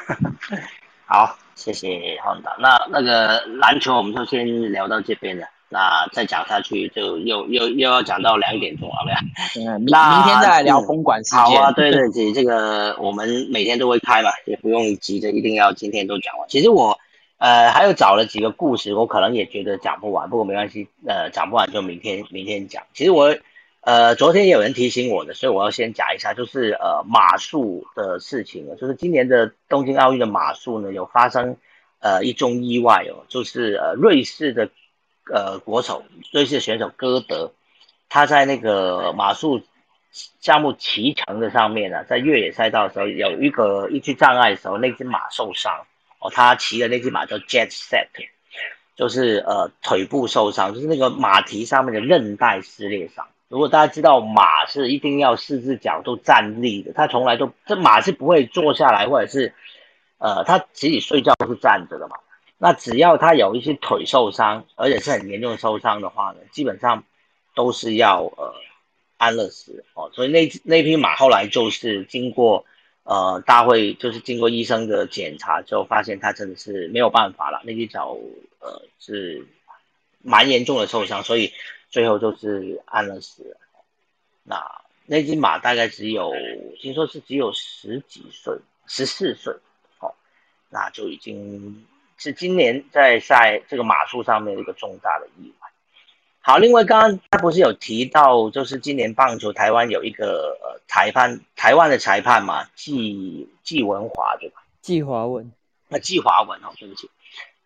好，谢谢黄导。那那个篮球我们就先聊到这边了。那再讲下去就又又又要讲到两点钟了，嗯，明明天再来聊公馆事件。好啊，对对对，这个我们每天都会开嘛，也不用急着一定要今天都讲完。其实我呃还有找了几个故事，我可能也觉得讲不完，不过没关系，呃，讲不完就明天明天讲。其实我。呃，昨天有人提醒我的，所以我要先讲一下，就是呃马术的事情了。就是今年的东京奥运的马术呢，有发生呃一宗意外哦，就是呃瑞士的呃国手，瑞士选手歌德，他在那个马术项目骑乘的上面呢，在越野赛道的时候有一个一具障碍的时候，那只马受伤哦，他骑的那只马叫 Jet Set，就是呃腿部受伤，就是那个马蹄上面的韧带撕裂伤。如果大家知道马是一定要四只脚都站立的，它从来都这马是不会坐下来，或者是，呃，它自己睡觉都是站着的嘛。那只要它有一些腿受伤，而且是很严重受伤的话呢，基本上都是要呃安乐死哦。所以那那匹马后来就是经过呃大会，就是经过医生的检查之后，发现它真的是没有办法了，那只脚呃是蛮严重的受伤，所以。最后就是安乐死。那那只马大概只有听说是只有十几岁，十四岁，哦，那就已经是今年在赛这个马术上面一个重大的意外。好，另外刚刚他不是有提到，就是今年棒球台湾有一个呃裁判，台湾的裁判嘛，季季文华对吧？季华文，那季华文哦，对不起。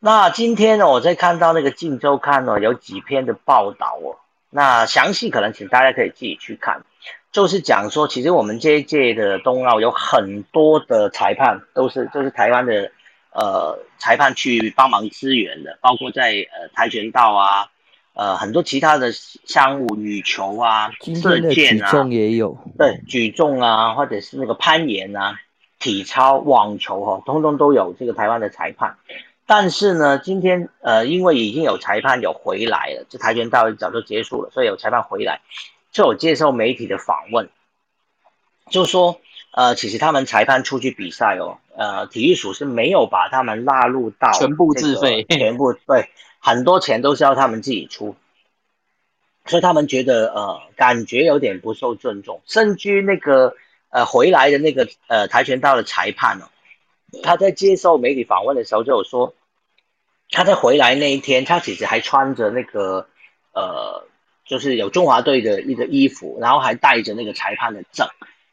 那今天呢，我在看到那个《镜周刊》哦，有几篇的报道哦。那详细可能请大家可以自己去看，就是讲说，其实我们这一届的冬奥有很多的裁判都是，就是台湾的呃裁判去帮忙支援的，包括在呃跆拳道啊，呃很多其他的项目，羽球啊、射箭啊，举重也有，对，举重啊，或者是那个攀岩啊、体操、网球哈，通通都有这个台湾的裁判。但是呢，今天呃，因为已经有裁判有回来了，这跆拳道早就结束了，所以有裁判回来，就有接受媒体的访问，就说呃，其实他们裁判出去比赛哦，呃，体育署是没有把他们纳入到全部自费，全部对，很多钱都是要他们自己出。所以他们觉得呃感觉有点不受尊重，甚至那个呃回来的那个呃跆拳道的裁判哦，他在接受媒体访问的时候就有说，他在回来那一天，他其实还穿着那个呃就是有中华队的一个衣服，然后还带着那个裁判的证，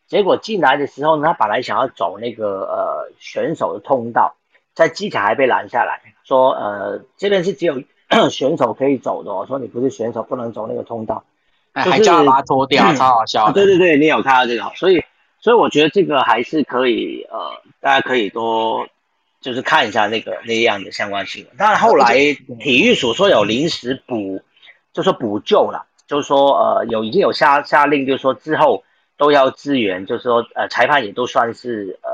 结果进来的时候呢，他本来想要走那个呃选手的通道，在机场还被拦下来说呃这边是只有。选手可以走的，我说你不是选手不能走那个通道，还叫他脱掉，超好笑。对对对，你有看到这个，所以所以我觉得这个还是可以，呃，大家可以多就是看一下那个那样的相关新闻。当然后来体育署说有临时补，就说补救了，就是说呃有已经有下下令，就是说之后都要支援，就是说呃裁判也都算是呃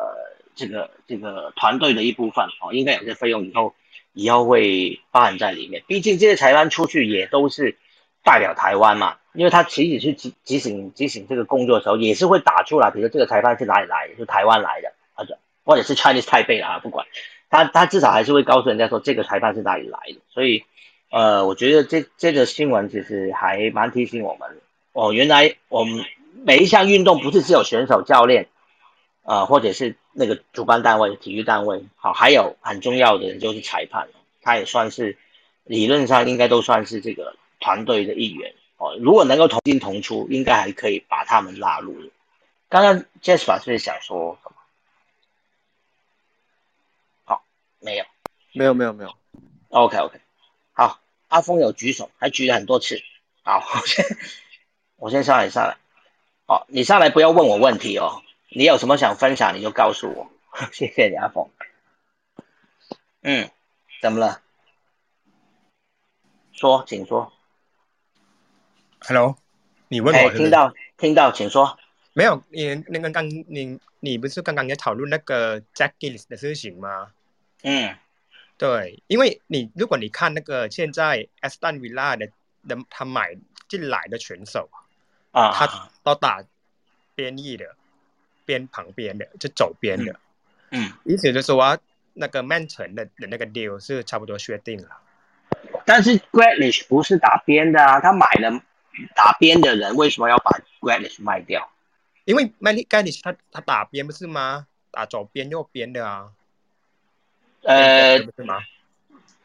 这个这个团队的一部分哦，应该有些费用以后。以后会包含在里面，毕竟这些裁判出去也都是代表台湾嘛，因为他其实去执执行执行这个工作的时候，也是会打出来，比如说这个裁判是哪里来的，是台湾来的，或者或者是 Chinese 台北啊，不管他他至少还是会告诉人家说这个裁判是哪里来的，所以呃，我觉得这这个新闻其实还蛮提醒我们哦，原来我们每一项运动不是只有选手、教练啊，或者是。那个主办单位、体育单位，好，还有很重要的人就是裁判，他也算是理论上应该都算是这个团队的一员哦。如果能够同进同出，应该还可以把他们纳入。刚刚 Jasper 是想说什么？好，没有，没有，没有，没有。OK，OK，好，阿峰有举手，还举了很多次。好，我先我先上来上来。好，你上来不要问我问题哦。你有什么想分享，你就告诉我。谢谢你，阿峰。嗯，怎么了？说，请说。Hello，你问我。听到，听到，请说。没有，你那个刚你你不是刚刚在讨论那个 Jack Gillis 的事情吗？嗯，对，因为你如果你看那个现在 Aston Villa 的的他买进来的选手啊，他都打边翼的。边旁边的就走边的，嗯，意思就是说那个曼城的的那个 deal 是差不多确定了。但是 Grealish 不是打边的啊，他买了打边的人，为什么要把 Grealish 卖掉？因为 m a n Grealish 他他打边不是吗？打左边右边的啊。呃，是吗？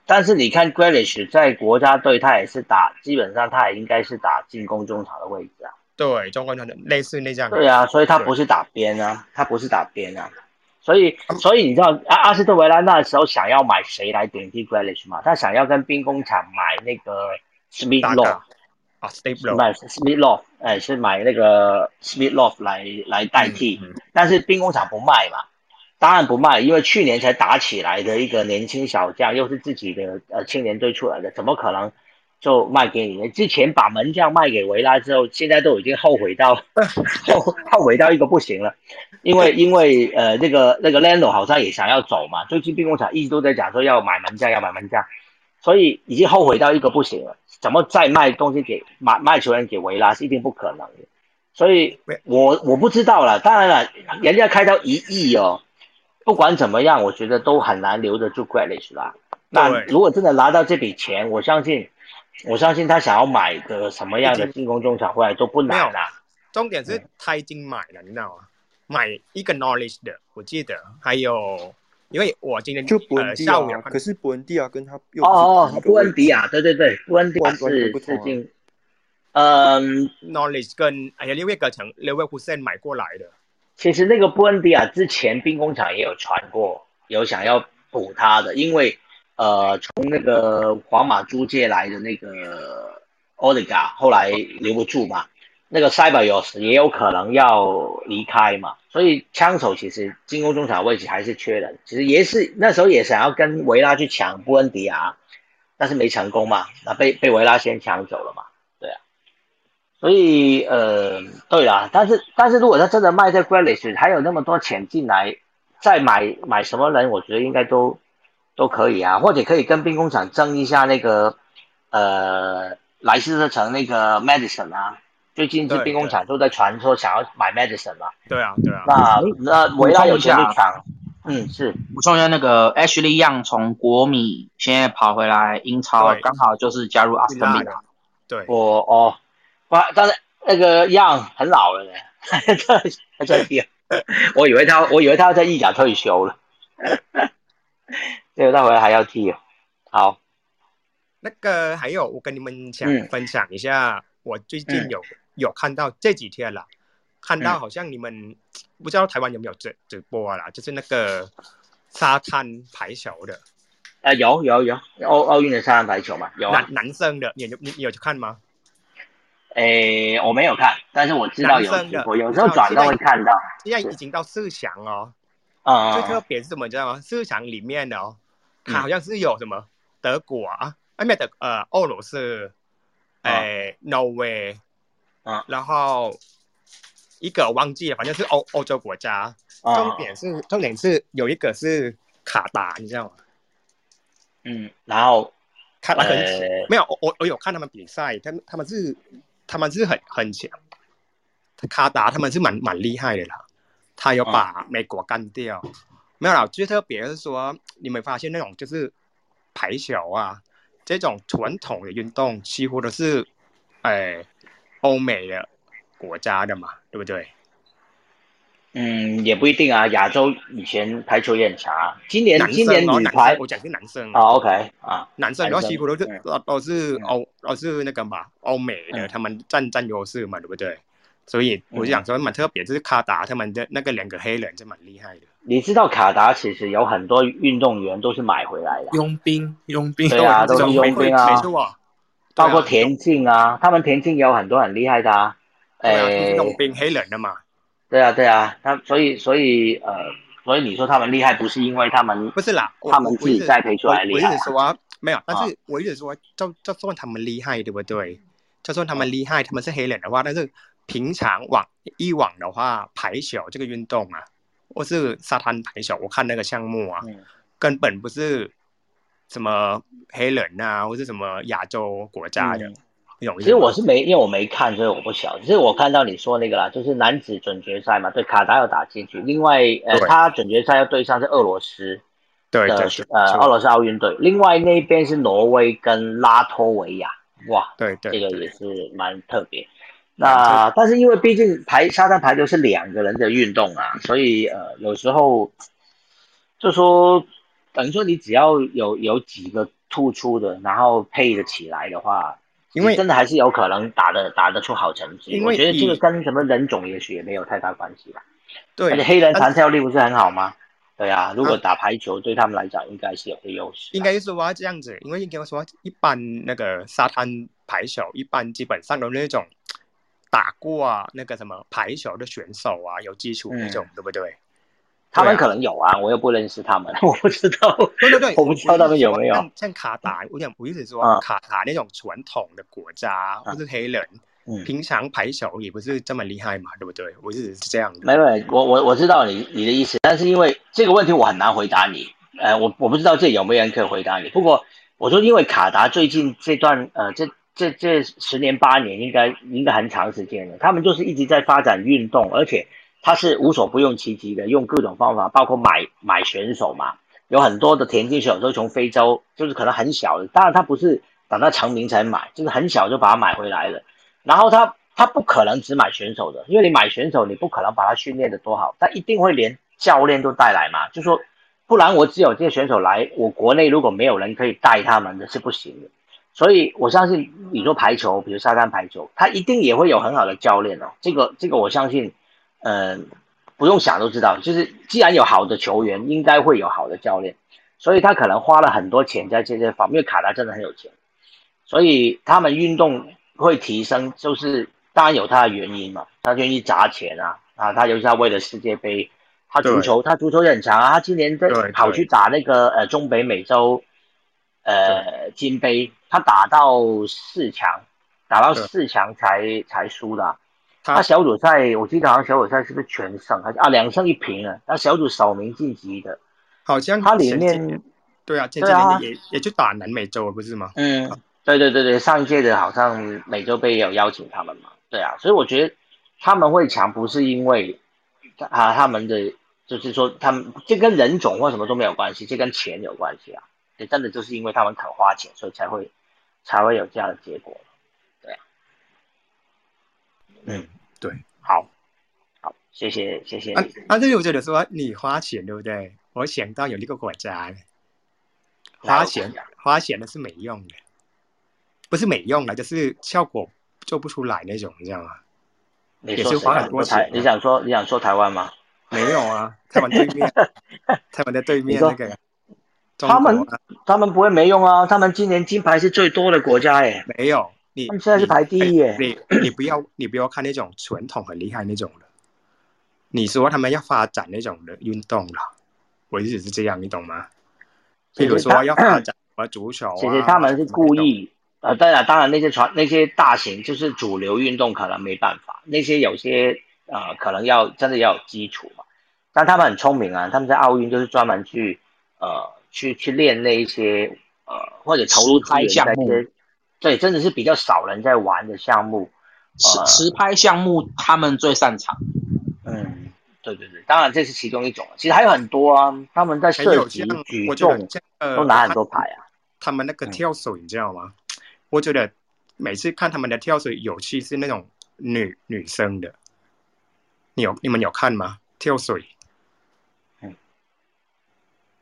但是你看 Grealish 在国家队，他也是打，基本上他也应该是打进攻中场的位置啊。对，中国团的类似那样。对啊，所以他不是打边啊，他不是打边啊，所以所以你知道阿阿斯特维拉那时候想要买谁来顶替 Grealish 吗？他想要跟兵工厂买那个 Smith Law 啊，Smith 买 Smith Law，哎，是买那个 Smith Love 来来代替，但是兵工厂不卖嘛，当然不卖，因为去年才打起来的一个年轻小将，又是自己的呃青年队出来的，怎么可能？就卖给你。之前把门将卖给维拉之后，现在都已经后悔到 后后悔到一个不行了。因为因为呃那个那个 Lando 好像也想要走嘛，最近兵工厂一直都在讲说要买门将要买门将，所以已经后悔到一个不行了。怎么再卖东西给卖卖球员给维拉是一定不可能的。所以我我不知道了。当然了，人家开到一亿哦，不管怎么样，我觉得都很难留得住 Grealish 啦。那如果真的拿到这笔钱，我相信。我相信他想要买个什么样的进攻中场回来都不难啦。重点是他已经买了，你知道吗？买一个 knowledge 的，我记得还有，因为我今天就布恩迪亚，可是布恩迪亚跟他哦哦，布恩迪亚，对对对，布恩迪亚是最近，嗯，knowledge 跟哎呀，另外一个从 Leverkusen 买过来的。其实那个布恩迪亚之前兵工厂也有传过，有想要补他的，因为。呃，从那个皇马租借来的那个奥利加，后来留不住嘛。那个塞巴有也有可能要离开嘛，所以枪手其实进攻中场位置还是缺人。其实也是那时候也想要跟维拉去抢布恩迪亚，但是没成功嘛，那被被维拉先抢走了嘛。对啊，所以呃，对啦，但是但是如果他真的卖在 g r e l i s h 还有那么多钱进来，再买买什么人，我觉得应该都。都可以啊，或者可以跟兵工厂争一下那个，呃，莱斯特城那个 Madison 啊，最近这兵工厂都在传说想要买 Madison 嘛。对啊，对啊。那那维拉有钱抢，嗯，是。补充一下，那个 Ashley Young 从国米现在跑回来英超，刚好就是加入阿斯顿维拉。对。我哦哇，但是那个 Young 很老了呢，他在踢，我以为他，我以为他要在意甲退休了，结果他回来还要踢哦。好，那个还有，我跟你们想分享一下，我最近有有看到这几天了，看到好像你们不知道台湾有没有直直播啦，就是那个沙滩排球的。啊，有有有奥奥运的沙滩排球嘛？有男男生的，你有你你有去看吗？诶，我没有看，但是我知道有我有时候转都会看到。现在已经到四强哦，啊，最特别是什么你知道吗？四强里面的哦，它好像是有什么德国啊，哎没德呃俄罗斯，诶挪威，啊，然后一个忘记了，反正是欧欧洲国家。重点是重点是有一个是卡达，你知道吗？嗯，然后卡达很没有，我我有看他们比赛，他们他们是。他们是很很强，卡达他们是蛮蛮厉害的啦，他有把美国干掉。没有啦，最特别是说，你没发现那种就是排球啊这种传统的运动，几乎都是哎欧美的国家的嘛，对不对？嗯，也不一定啊。亚洲以前排球也很强，今年今年女排我讲是男生啊，OK 啊，男生然后几乎都是都是欧都是那个嘛，欧美的他们占占优势嘛，对不对？所以我就想说蛮特别，就是卡达他们的那个两个黑人就蛮厉害的。你知道卡达其实有很多运动员都是买回来的，佣兵佣兵。对啊，都是佣兵啊，没错，包括田径啊，他们田径有很多很厉害的啊，哎，佣兵黑人的嘛。对啊，对啊，他所以所以呃，所以你说他们厉害，不是因为他们不是啦，他们自己栽培出来厉害。我一直说没有，但是我一直说，就就算他们厉害，对不对？就算他们厉害，他们是黑人的话，但是平常往以往的话，排球这个运动啊，或是沙滩排球，我看那个项目啊，根本不是什么黑人啊，或者什么亚洲国家的。其实我是没，因为我没看，所以我不晓。只是我看到你说那个啦，就是男子准决赛嘛，对卡达要打进去。另外，呃，他准决赛要对上是俄罗斯的，呃，俄罗斯奥运队。另外那边是挪威跟拉脱维亚，哇，对对，这个也是蛮特别。那但是因为毕竟排沙滩排球是两个人的运动啊，所以呃，有时候就说等于说你只要有有几个突出的，然后配得起来的话。因为真的还是有可能打的打得出好成绩，我觉得这个跟什么人种也许也没有太大关系吧。对，而且黑人弹跳力不是很好吗？对啊，如果打排球对他们来讲应该是有个优势。应该是说这样子，因为应该说一般那个沙滩排球，一般基本上都那种打过啊那个什么排球的选手啊，有基础那种，对不对？他们可能有啊，我又不认识他们，我不知道。对对对，我不知道他们有没有。像卡达，我想我意思说，卡达那种传统的国家，或是黑人，平常排球也不是这么厉害嘛，对不对？我是是这样的。没没，我我我知道你你的意思，但是因为这个问题我很难回答你。呃，我我不知道这有没有人可以回答你。不过我说，因为卡达最近这段呃这这这十年八年，应该应该很长时间了，他们就是一直在发展运动，而且。他是无所不用其极的，用各种方法，包括买买选手嘛，有很多的田径选手都从非洲，就是可能很小的，当然他不是等到成名才买，就是很小就把他买回来了。然后他他不可能只买选手的，因为你买选手，你不可能把他训练的多好，他一定会连教练都带来嘛，就说不然我只有这些选手来，我国内如果没有人可以带他们的是不行的。所以我相信你说排球，比如沙滩排球，他一定也会有很好的教练哦，这个这个我相信。嗯，不用想都知道，就是既然有好的球员，应该会有好的教练，所以他可能花了很多钱在这些方面。因为卡达真的很有钱，所以他们运动会提升，就是当然有他的原因嘛。他愿意砸钱啊，啊，他尤其他为了世界杯，他足球他足球也很强啊。他今年在跑去打那个呃中北美洲呃金杯，他打到四强，打到四强才才输的。他小组赛，我记得好像小组赛是不是全胜？还是啊两胜一平啊？他小组首名晋级的，好像他里面对啊，对啊，也也就打南美洲不是吗？嗯，对对对对，上一届的好像美洲杯也有邀请他们嘛。对啊，所以我觉得他们会强，不是因为啊他们的就是说他们这跟人种或什么都没有关系，这跟钱有关系啊。也真的就是因为他们肯花钱，所以才会才会有这样的结果。嗯，对，好，好，谢谢谢谢。啊，啊，这我觉得说你花钱对不对？我想到有一个国家，花钱花钱的是没用的，不是没用的，就是效果做不出来那种，你知道吗？也是花很多钱。你想说你想说台湾吗？没有啊，台湾对面，台湾的对面那个。他们他们不会没用啊！他们今年金牌是最多的国家哎。没有，你他们现在是排第一耶。你 你不要你不要看那种传统很厉害那种的，你说他们要发展那种的运动了，我意思是这样，你懂吗？比如说要发展啊足球。其实他们是故意呃，当然当然那些传那些大型就是主流运动可能没办法，那些有些呃可能要真的要有基础嘛。但他们很聪明啊，他们在奥运就是专门去呃。去去练那一些呃，或者投入资源在一些，对，真的是比较少人在玩的项目。实实拍项目他们最擅长。嗯，对对对，当然这是其中一种，其实还有很多啊。他们在射击、举重都拿很多牌啊。他们那个跳水你知道吗？我觉得每次看他们的跳水，尤其是那种女女生的，你有你们有看吗？跳水？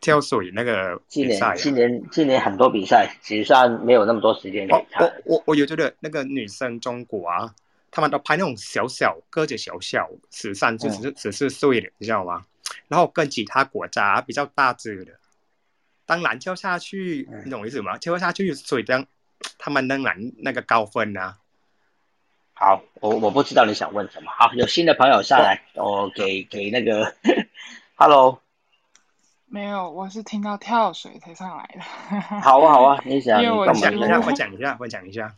跳水那个比赛，今年今年很多比赛，其实上没有那么多时间看。我我我有觉得那个女生中国啊，他们都拍那种小小个子小小，十三就只是十四岁的，你知道吗？然后跟其他国家比较大只的，当然跳下去，你懂我意思吗？跳下去水这样，他们能拿那个高分啊。好，我我不知道你想问什么。好，有新的朋友上来，我给给那个，Hello。没有，我是听到跳水才上来的。好啊，好啊，你想，我讲一下，我讲一下，我讲一下。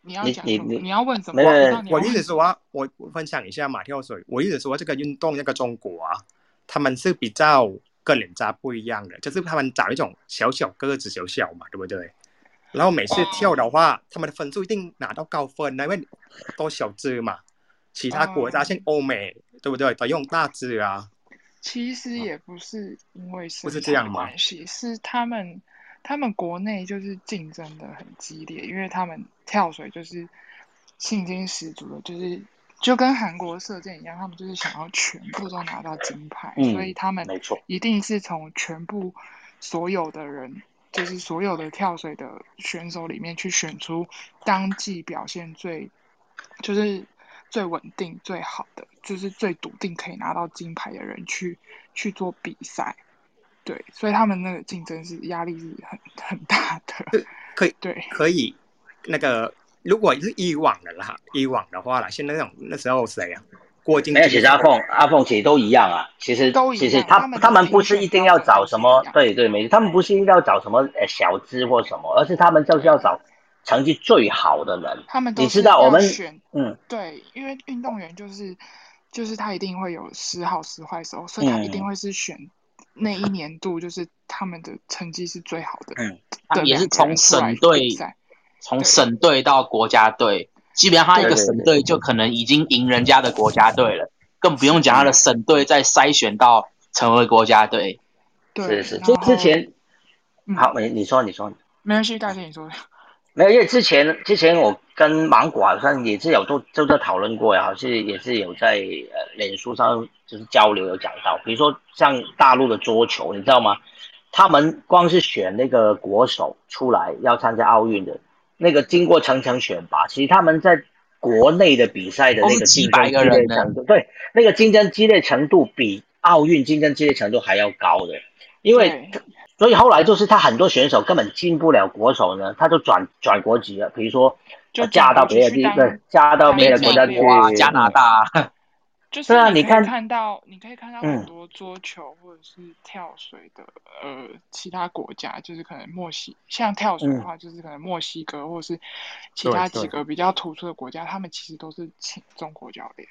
你要讲什么？你要问什么？我意思说啊，我分享一下马跳水。我意思说，这个运动，那个中国啊，他们是比较跟人家不一样的，就是他们找一种小小个子小小嘛，对不对？然后每次跳的话，他们的分数一定拿到高分，因为都小只嘛。其他国家像欧美，对不对？都用大只啊。其实也不是因为是这样关系，是他们他们国内就是竞争的很激烈，因为他们跳水就是信心十足的，就是就跟韩国射箭一样，他们就是想要全部都拿到金牌，所以他们没错一定是从全部所有的人，就是所有的跳水的选手里面去选出当季表现最就是。最稳定、最好的，就是最笃定可以拿到金牌的人去去做比赛，对，所以他们那个竞争是压力是很很大的。可以，对，可以。那个如果是以往的啦，以往的话啦，现在那种那时候谁啊？郭靖。其实阿凤，阿凤其实都一样啊。其实都其实他他们不是一定要找什么，对对，没，他们不是一定要找什么呃小资或什么，而是他们就是要找。成绩最好的人，他们你知道我们选嗯对，因为运动员就是就是他一定会有时好时坏时候，所以他一定会是选那一年度就是他们的成绩是最好的，嗯，也是从省队从省队到国家队，基本上他一个省队就可能已经赢人家的国家队了，更不用讲他的省队再筛选到成为国家队，对是是，就之前好，没你说你说，没关系，大姐你说。没有，因为之前之前我跟芒果好像也是有都都在讨论过呀，好像也是有在呃脸书上就是交流有讲到，比如说像大陆的桌球，你知道吗？他们光是选那个国手出来要参加奥运的，那个经过层层选拔，其实他们在国内的比赛的那个竞争激烈程度，对，那个竞争激烈程度比奥运竞争激烈程度还要高的，因为。所以后来就是他很多选手根本进不了国手呢，他就转转国籍了。比如说，就嫁到别的地方，嫁到别的国家去，加拿大。就是啊，你看看到，你可以看到很多桌球或者是跳水的呃其他国家，就是可能墨西，像跳水的话，就是可能墨西哥或者是其他几个比较突出的国家，他们其实都是请中国教练。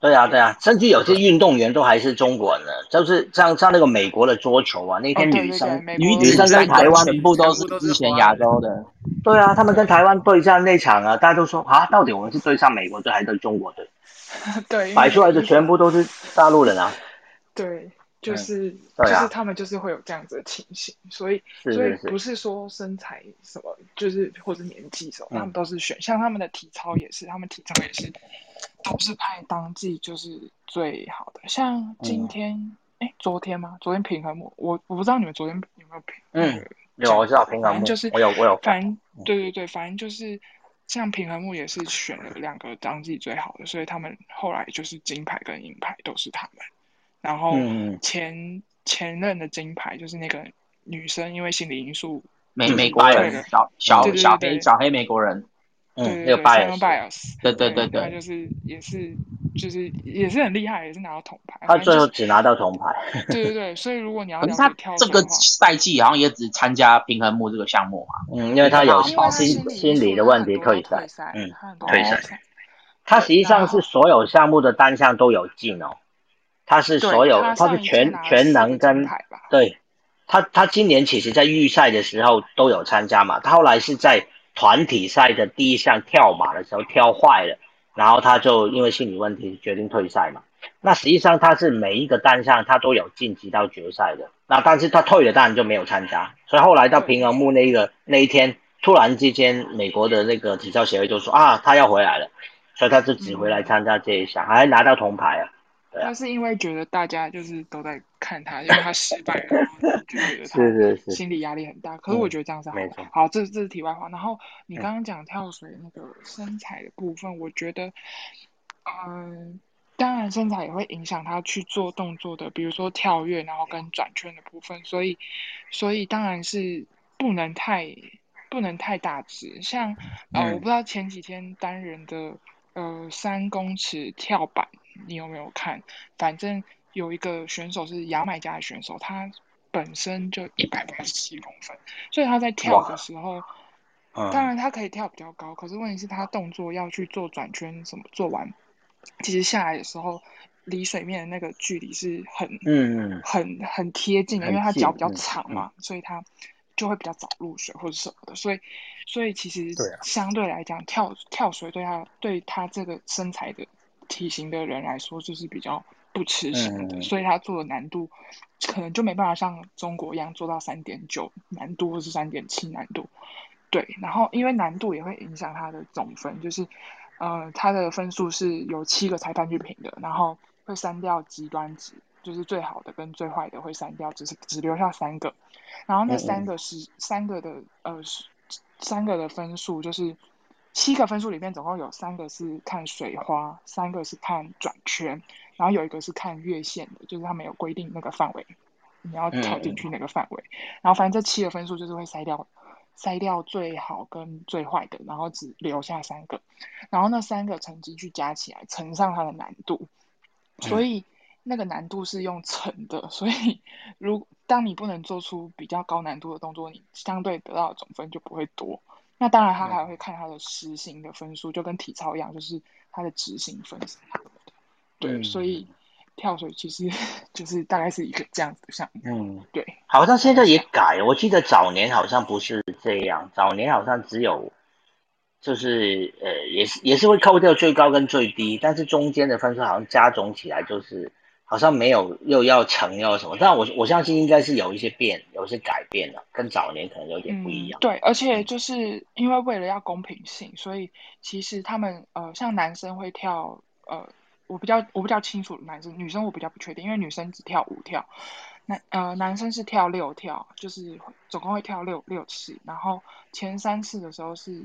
对啊，对啊，甚至有些运动员都还是中国人，就是像像那个美国的桌球啊，那天女生女女生跟台湾全部都是之前亚洲的。对啊，他们跟台湾对战那场啊，大家都说啊，到底我们是对上美国队还是对中国队？对，摆出来的全部都是大陆人啊。对，就是就是他们就是会有这样子的情形，所以所以不是说身材什么，就是或者年纪什么，他们都是选，像他们的体操也是，他们体操也是都是派当季就是最好的。像今天哎，昨天吗？昨天平衡木，我我不知道你们昨天有没有平，嗯，有我知道平衡木，就是我有我有，反正对对对，反正就是像平衡木也是选了两个当季最好的，所以他们后来就是金牌跟银牌都是他们。然后前前任的金牌就是那个女生，因为心理因素，美美国人，小小小黑小黑美国人，嗯，那个 bias，对对对对，他就是也是就是也是很厉害，也是拿到铜牌。他最后只拿到铜牌。对对对，所以如果你要他这个赛季好像也只参加平衡木这个项目嘛，嗯，因为他有心心理的问题退赛，嗯，退赛。他实际上是所有项目的单项都有进哦。他是所有，他是全全能跟对，他他今年其实在预赛的时候都有参加嘛，他后来是在团体赛的第一项跳马的时候跳坏了，然后他就因为心理问题决定退赛嘛。那实际上他是每一个单项他都有晋级到决赛的，那但是他退了当然就没有参加，所以后来到平衡木那个那一天，突然之间美国的那个体操协会就说啊他要回来了，所以他就只回来参加这一项，还拿到铜牌啊。他是因为觉得大家就是都在看他，因为他失败了，就觉得他 心理压力很大。可是我觉得这样是好。好，这这是题外话。然后你刚刚讲跳水那个身材的部分，我觉得，嗯，当然身材也会影响他去做动作的，比如说跳跃，然后跟转圈的部分。所以，所以当然是不能太不能太大只。像呃，我不知道前几天单人的呃三公尺跳板。你有没有看？反正有一个选手是牙买加的选手，他本身就一百八十七公分，所以他在跳的时候，当然他可以跳比较高，可是问题是他动作要去做转圈什么，做完其实下来的时候，离水面的那个距离是很嗯很很贴近的，因为他脚比较长嘛，所以他就会比较早入水或者什么的，所以所以其实相对来讲，跳跳水对他对他这个身材的。体型的人来说，就是比较不吃香的，所以他做的难度可能就没办法像中国一样做到三点九难度或是三点七难度。对，然后因为难度也会影响他的总分，就是呃他的分数是有七个裁判去评的，然后会删掉极端值，就是最好的跟最坏的会删掉，只是只留下三个，然后那三个是三个的呃三个的分数就是。七个分数里面总共有三个是看水花，三个是看转圈，然后有一个是看月线的，就是他没有规定那个范围，你要跳进去那个范围。然后反正这七个分数就是会筛掉，筛掉最好跟最坏的，然后只留下三个，然后那三个成绩去加起来乘上它的难度，所以那个难度是用乘的，所以 如当你不能做出比较高难度的动作，你相对得到的总分就不会多。那当然，他还会看他的实行的分数，就跟体操一样，就是他的执行分是他的。对，所以跳水其实 就是大概是一个这样子的项目。嗯，对。好像现在也改，我记得早年好像不是这样，早年好像只有，就是呃，也是也是会扣掉最高跟最低，但是中间的分数好像加总起来就是。好像没有又要成要什么，但我我相信应该是有一些变，有一些改变了，跟早年可能有点不一样。对，而且就是因为为了要公平性，所以其实他们呃，像男生会跳呃，我比较我比较清楚男生，女生我比较不确定，因为女生只跳五跳，男呃男生是跳六跳，就是总共会跳六六次，然后前三次的时候是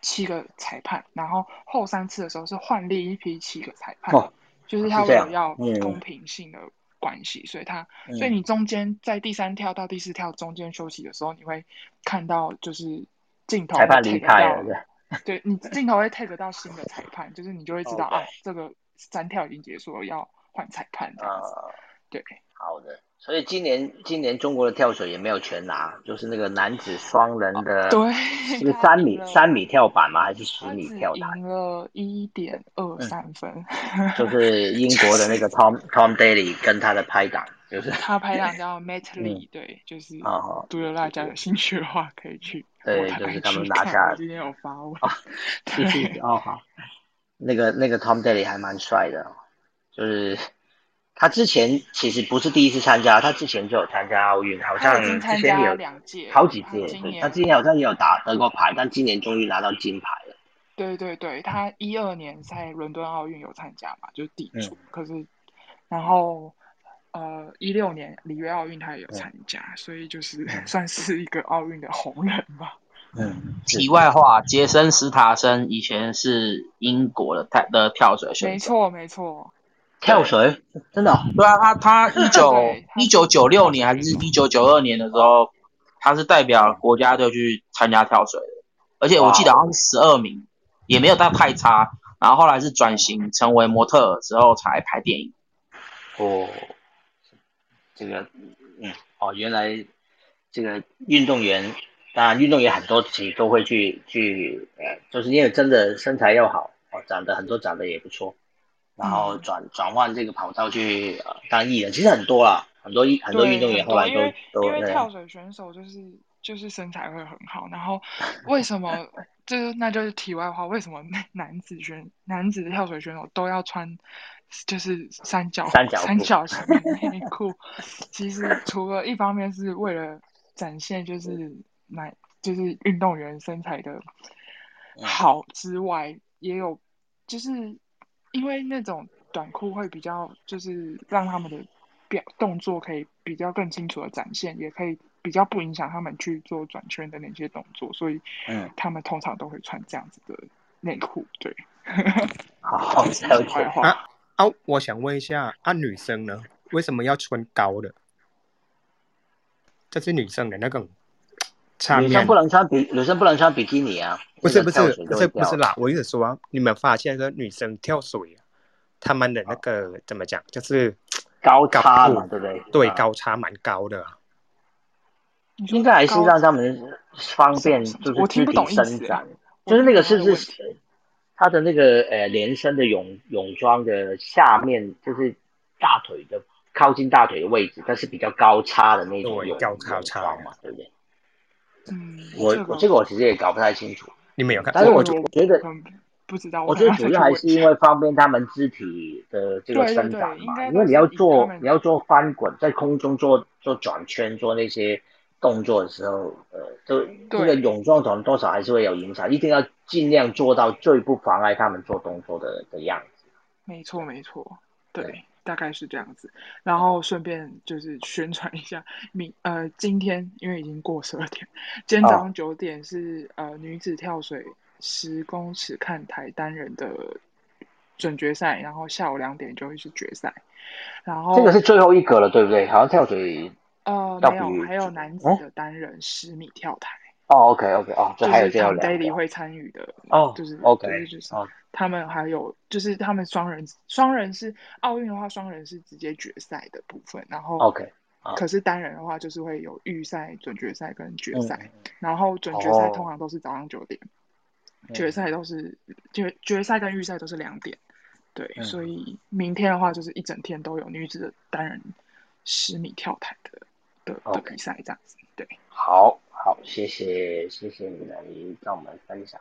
七个裁判，然后后三次的时候是换另一批七个裁判。就是他为了要公平性的关系，所以他，所以你中间在第三跳到第四跳中间休息的时候，你会看到就是镜头裁判离开了，对，你镜头会 take 到新的裁判，就是你就会知道啊，这个三跳已经结束了，要换裁判这样子，对，好的。所以今年今年中国的跳水也没有全拿，就是那个男子双人的，对，是三米三米跳板吗？还是十米跳板？赢了一点二三分，就是英国的那个 Tom Tom Daly 跟他的拍档，就是他拍档叫 Matt Lee，对，就是哦，如果大家有兴趣的话，可以去对，就是他们拿下来。今天有发问哦，哦好，那个那个 Tom Daly 还蛮帅的，就是。他之前其实不是第一次参加，他之前就有参加奥运，好像之前有两届，好几届。他之前好像也有打得过牌，但今年终于拿到金牌了。对对对，他一二年在伦敦奥运有参加嘛，就是地主。可是，然后呃一六年里约奥运他也有参加，所以就是 算是一个奥运的红人吧。嗯。题外话，杰森·斯塔森以前是英国的跳的跳水选手。没错没错。跳水真的？对啊，他他 一九一九九六年还是一九九二年的时候，他是代表国家队去参加跳水的，而且我记得好像是十二名。也没有到太差，然后后来是转型成为模特之后才拍电影。哦，这个，嗯，哦，原来这个运动员，当然运动员很多其实都会去去，呃，就是因为真的身材又好，哦，长得很多长得也不错，然后转转换这个跑道去呃当艺人，其实很多啦，很多很多运动员后来都都因为跳水选手就是就是身材会很好，然后为什么？就是那就是题外话，为什么男子选男子跳水选手都要穿就是三角三角三角形内 裤？其实除了一方面是为了展现就是男就是运动员身材的好之外，也有就是因为那种短裤会比较就是让他们的表动作可以比较更清楚的展现，也可以。比较不影响他们去做转圈的那些动作，所以，嗯，他们通常都会穿这样子的内裤。对，好，了解。啊啊，我想问一下，啊，女生呢，为什么要穿高的？这是女生的那个，女生不能穿比女生不能穿比基尼啊？不是不是不是不是啦，我意思说，你们发现说女生跳水，他们的那个怎么讲，就是高差嘛，对不对？对，高差蛮高的。应该还是让他们方便，就是肢体伸展，就是那个是不是他的那个呃连身的泳泳装的下面，就是大腿的靠近大腿的位置，但是比较高叉的那种泳泳装嘛，对不对？嗯，我我这个我其实也搞不太清楚，你没有看？但是我觉觉得不知道，我觉得主要还是因为方便他们肢体的这个生长嘛，因为你要做你要做翻滚，在空中做做转圈，做那些。动作的时候，呃，都这个泳装可能多少还是会有影响，一定要尽量做到最不妨碍他们做动作的的样子。没错，没错，对，大概是这样子。然后顺便就是宣传一下，明呃，今天因为已经过十二点，今天早上九点是呃女子跳水十公尺看台单人的准决赛，然后下午两点就会是决赛。然后这个是最后一格了，对不对？好像跳水。呃，没有，还有男子的单人十米跳台。哦，OK，OK，哦，这还有这样 Daily 会参与的。哦，就是 OK，就是他们还有就是他们双人，双人是奥运的话，双人是直接决赛的部分。然后 OK，可是单人的话，就是会有预赛、准决赛跟决赛。然后准决赛通常都是早上九点，决赛都是决决赛跟预赛都是两点。对，所以明天的话就是一整天都有女子的单人十米跳台的。的的比赛这样子，对，好好，谢谢谢谢你来跟我们分享。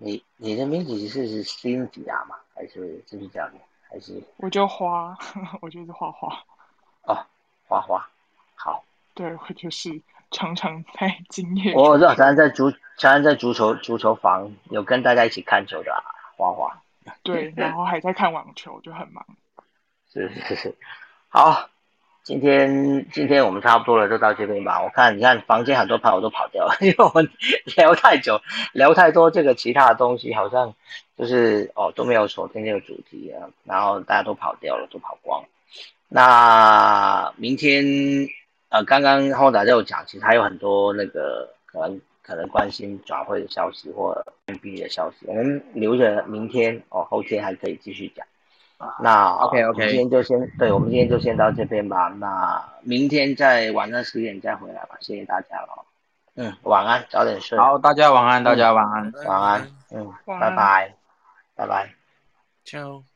你你的名字是是辛吉亚吗？还是就是这样的？还是我就花，我就是花花。哦，花花，好。对，我就是常常在经验。我知道，常常在足，常常在足球足球房有跟大家一起看球的花花。对，然后还在看网球，就很忙。是是是，好。今天今天我们差不多了，就到这边吧。我看你看房间很多朋友都跑掉了，因为我们聊太久，聊太多这个其他的东西，好像就是哦都没有锁定这个主题啊，然后大家都跑掉了，都跑光。那明天呃，刚刚后仔就有讲，其实还有很多那个可能可能关心转会的消息或 NBA 的消息，我们留着明天哦，后天还可以继续讲。那 OK OK，今天就先对，我们今天就先到这边吧。那明天在晚上十点再回来吧。谢谢大家了。嗯，晚安，早点睡。好，大家晚安，大家晚安，晚安。嗯，拜拜，拜拜，ciao。